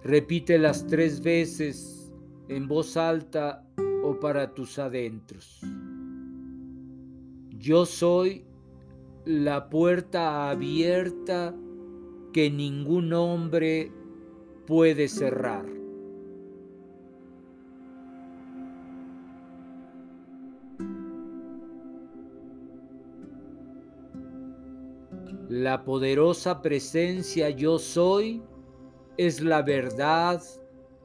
Repítelas tres veces en voz alta o para tus adentros. Yo soy la puerta abierta que ningún hombre puede cerrar. La poderosa presencia yo soy es la verdad,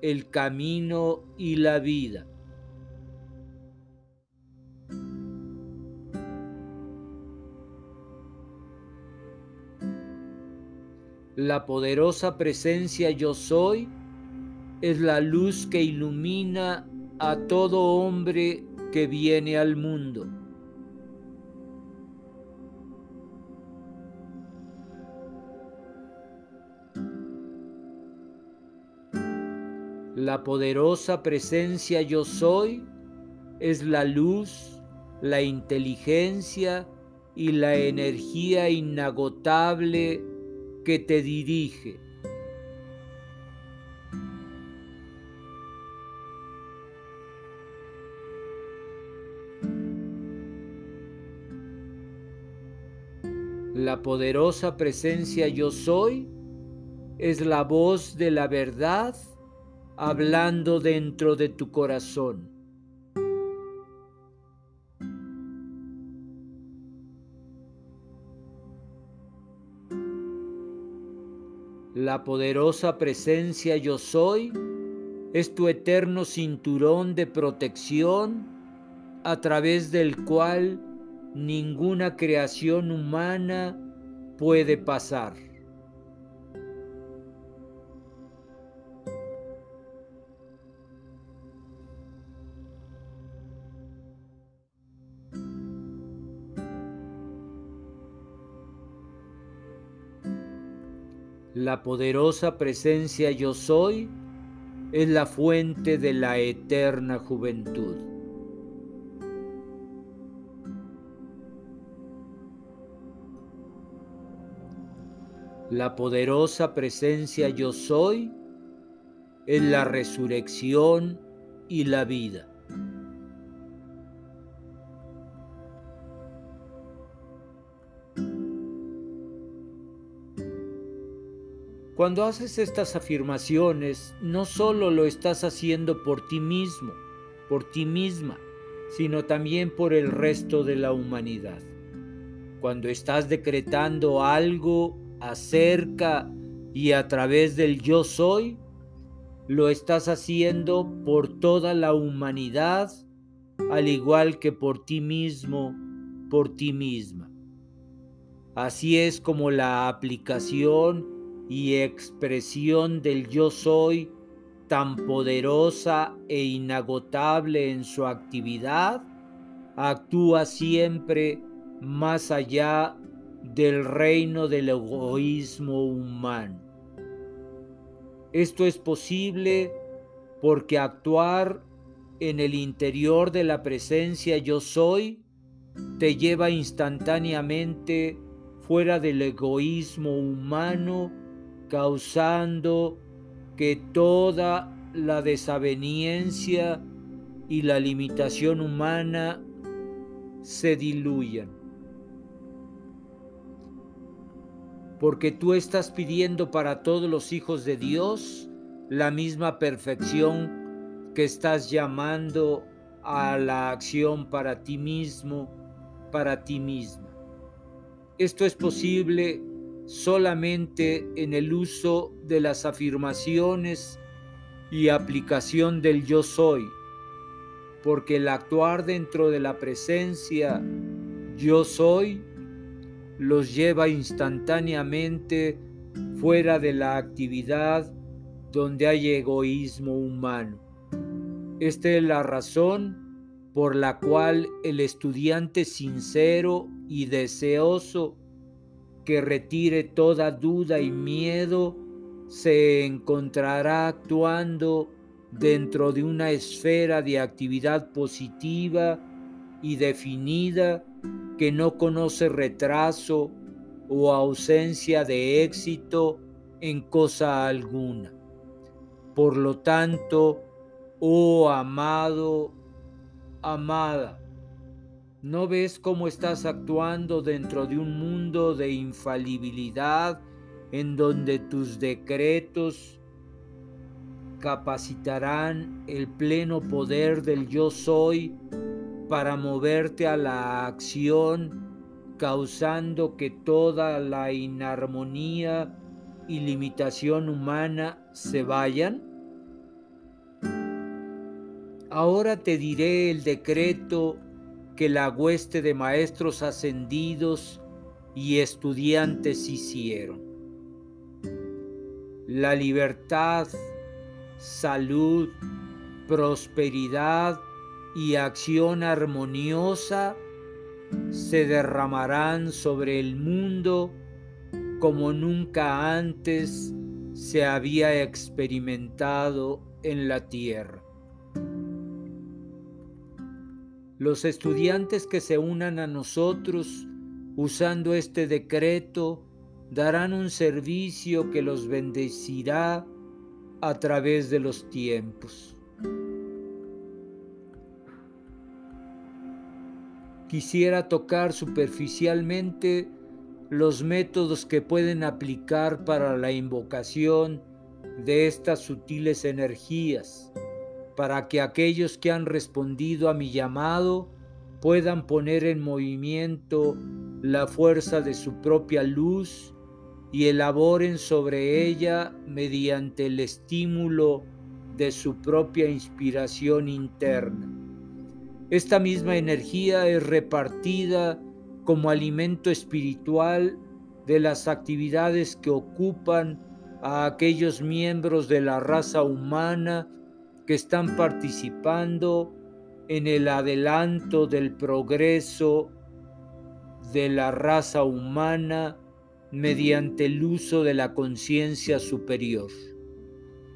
el camino y la vida. La poderosa presencia yo soy es la luz que ilumina a todo hombre que viene al mundo. La poderosa presencia yo soy es la luz, la inteligencia y la energía inagotable que te dirige. La poderosa presencia yo soy es la voz de la verdad hablando dentro de tu corazón. La poderosa presencia yo soy es tu eterno cinturón de protección a través del cual ninguna creación humana puede pasar. La poderosa presencia yo soy es la fuente de la eterna juventud. La poderosa presencia yo soy es la resurrección y la vida. Cuando haces estas afirmaciones, no solo lo estás haciendo por ti mismo, por ti misma, sino también por el resto de la humanidad. Cuando estás decretando algo acerca y a través del yo soy, lo estás haciendo por toda la humanidad, al igual que por ti mismo, por ti misma. Así es como la aplicación y expresión del yo soy tan poderosa e inagotable en su actividad, actúa siempre más allá del reino del egoísmo humano. Esto es posible porque actuar en el interior de la presencia yo soy te lleva instantáneamente fuera del egoísmo humano causando que toda la desaveniencia y la limitación humana se diluyan. Porque tú estás pidiendo para todos los hijos de Dios la misma perfección que estás llamando a la acción para ti mismo, para ti misma. Esto es posible solamente en el uso de las afirmaciones y aplicación del yo soy, porque el actuar dentro de la presencia yo soy los lleva instantáneamente fuera de la actividad donde hay egoísmo humano. Esta es la razón por la cual el estudiante sincero y deseoso que retire toda duda y miedo, se encontrará actuando dentro de una esfera de actividad positiva y definida que no conoce retraso o ausencia de éxito en cosa alguna. Por lo tanto, oh amado, amada, ¿No ves cómo estás actuando dentro de un mundo de infalibilidad en donde tus decretos capacitarán el pleno poder del yo soy para moverte a la acción, causando que toda la inarmonía y limitación humana se vayan? Ahora te diré el decreto que la hueste de maestros ascendidos y estudiantes hicieron. La libertad, salud, prosperidad y acción armoniosa se derramarán sobre el mundo como nunca antes se había experimentado en la tierra. Los estudiantes que se unan a nosotros usando este decreto darán un servicio que los bendecirá a través de los tiempos. Quisiera tocar superficialmente los métodos que pueden aplicar para la invocación de estas sutiles energías, para que aquellos que han respondido a mi llamado puedan poner en movimiento la fuerza de su propia luz y elaboren sobre ella mediante el estímulo de su propia inspiración interna. Esta misma energía es repartida como alimento espiritual de las actividades que ocupan a aquellos miembros de la raza humana que están participando en el adelanto del progreso de la raza humana mediante el uso de la conciencia superior.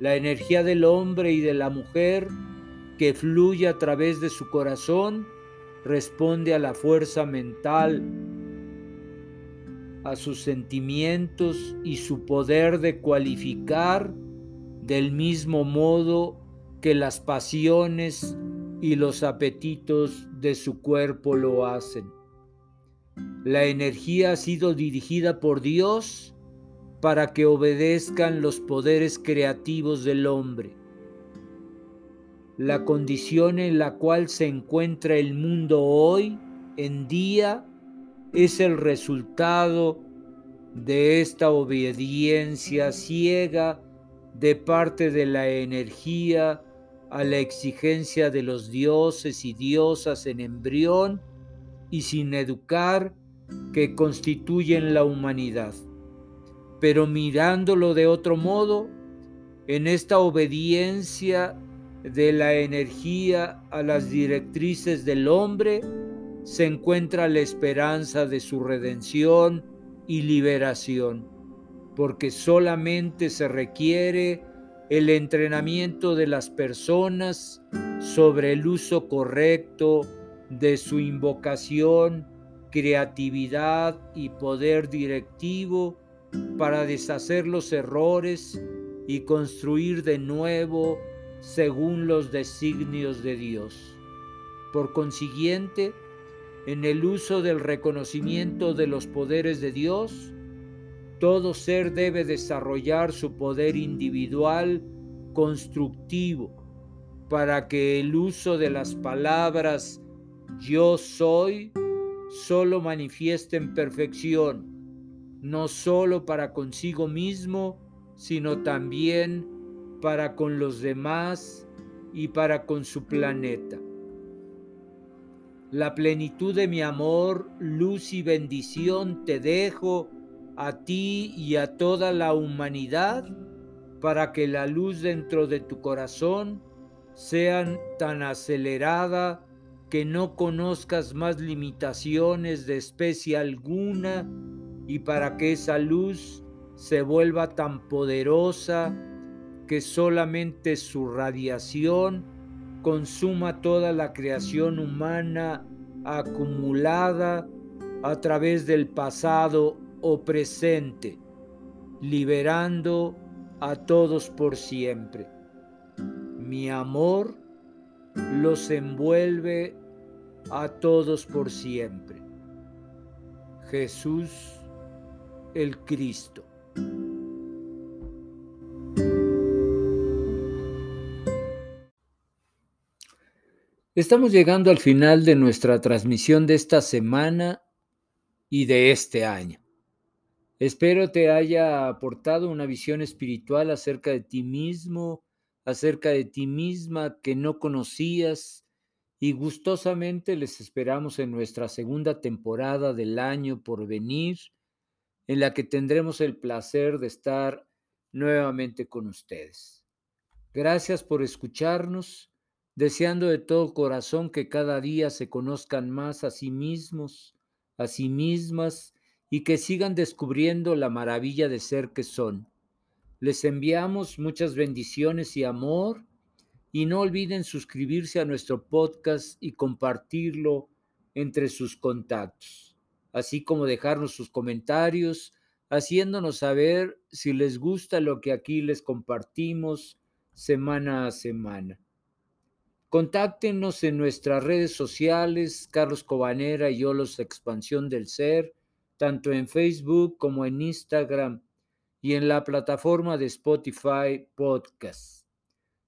La energía del hombre y de la mujer que fluye a través de su corazón responde a la fuerza mental, a sus sentimientos y su poder de cualificar del mismo modo que las pasiones y los apetitos de su cuerpo lo hacen. La energía ha sido dirigida por Dios para que obedezcan los poderes creativos del hombre. La condición en la cual se encuentra el mundo hoy en día es el resultado de esta obediencia ciega de parte de la energía a la exigencia de los dioses y diosas en embrión y sin educar que constituyen la humanidad. Pero mirándolo de otro modo, en esta obediencia de la energía a las directrices del hombre, se encuentra la esperanza de su redención y liberación, porque solamente se requiere el entrenamiento de las personas sobre el uso correcto de su invocación, creatividad y poder directivo para deshacer los errores y construir de nuevo según los designios de Dios. Por consiguiente, en el uso del reconocimiento de los poderes de Dios, todo ser debe desarrollar su poder individual constructivo para que el uso de las palabras yo soy solo manifieste en perfección, no solo para consigo mismo, sino también para con los demás y para con su planeta. La plenitud de mi amor, luz y bendición te dejo a ti y a toda la humanidad para que la luz dentro de tu corazón sea tan acelerada que no conozcas más limitaciones de especie alguna y para que esa luz se vuelva tan poderosa que solamente su radiación consuma toda la creación humana acumulada a través del pasado o presente, liberando a todos por siempre. Mi amor los envuelve a todos por siempre. Jesús el Cristo. Estamos llegando al final de nuestra transmisión de esta semana y de este año. Espero te haya aportado una visión espiritual acerca de ti mismo, acerca de ti misma que no conocías y gustosamente les esperamos en nuestra segunda temporada del año por venir, en la que tendremos el placer de estar nuevamente con ustedes. Gracias por escucharnos, deseando de todo corazón que cada día se conozcan más a sí mismos, a sí mismas y que sigan descubriendo la maravilla de ser que son les enviamos muchas bendiciones y amor y no olviden suscribirse a nuestro podcast y compartirlo entre sus contactos, así como dejarnos sus comentarios, haciéndonos saber si les gusta lo que aquí les compartimos semana a semana. Contáctenos en nuestras redes sociales, Carlos Cobanera y Yolos Expansión del Ser, tanto en Facebook como en Instagram y en la plataforma de Spotify Podcast.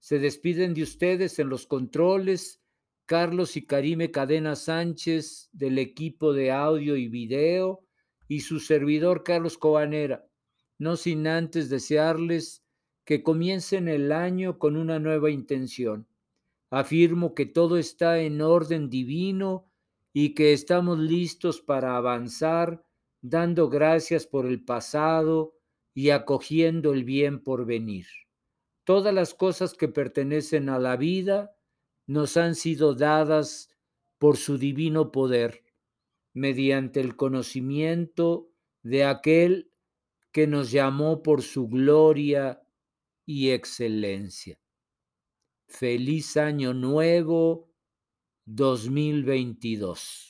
Se despiden de ustedes en los controles Carlos y Karime Cadena Sánchez del equipo de audio y video y su servidor Carlos Cobanera, no sin antes desearles que comiencen el año con una nueva intención. Afirmo que todo está en orden divino y que estamos listos para avanzar dando gracias por el pasado y acogiendo el bien por venir. Todas las cosas que pertenecen a la vida nos han sido dadas por su divino poder, mediante el conocimiento de aquel que nos llamó por su gloria y excelencia. Feliz año nuevo 2022.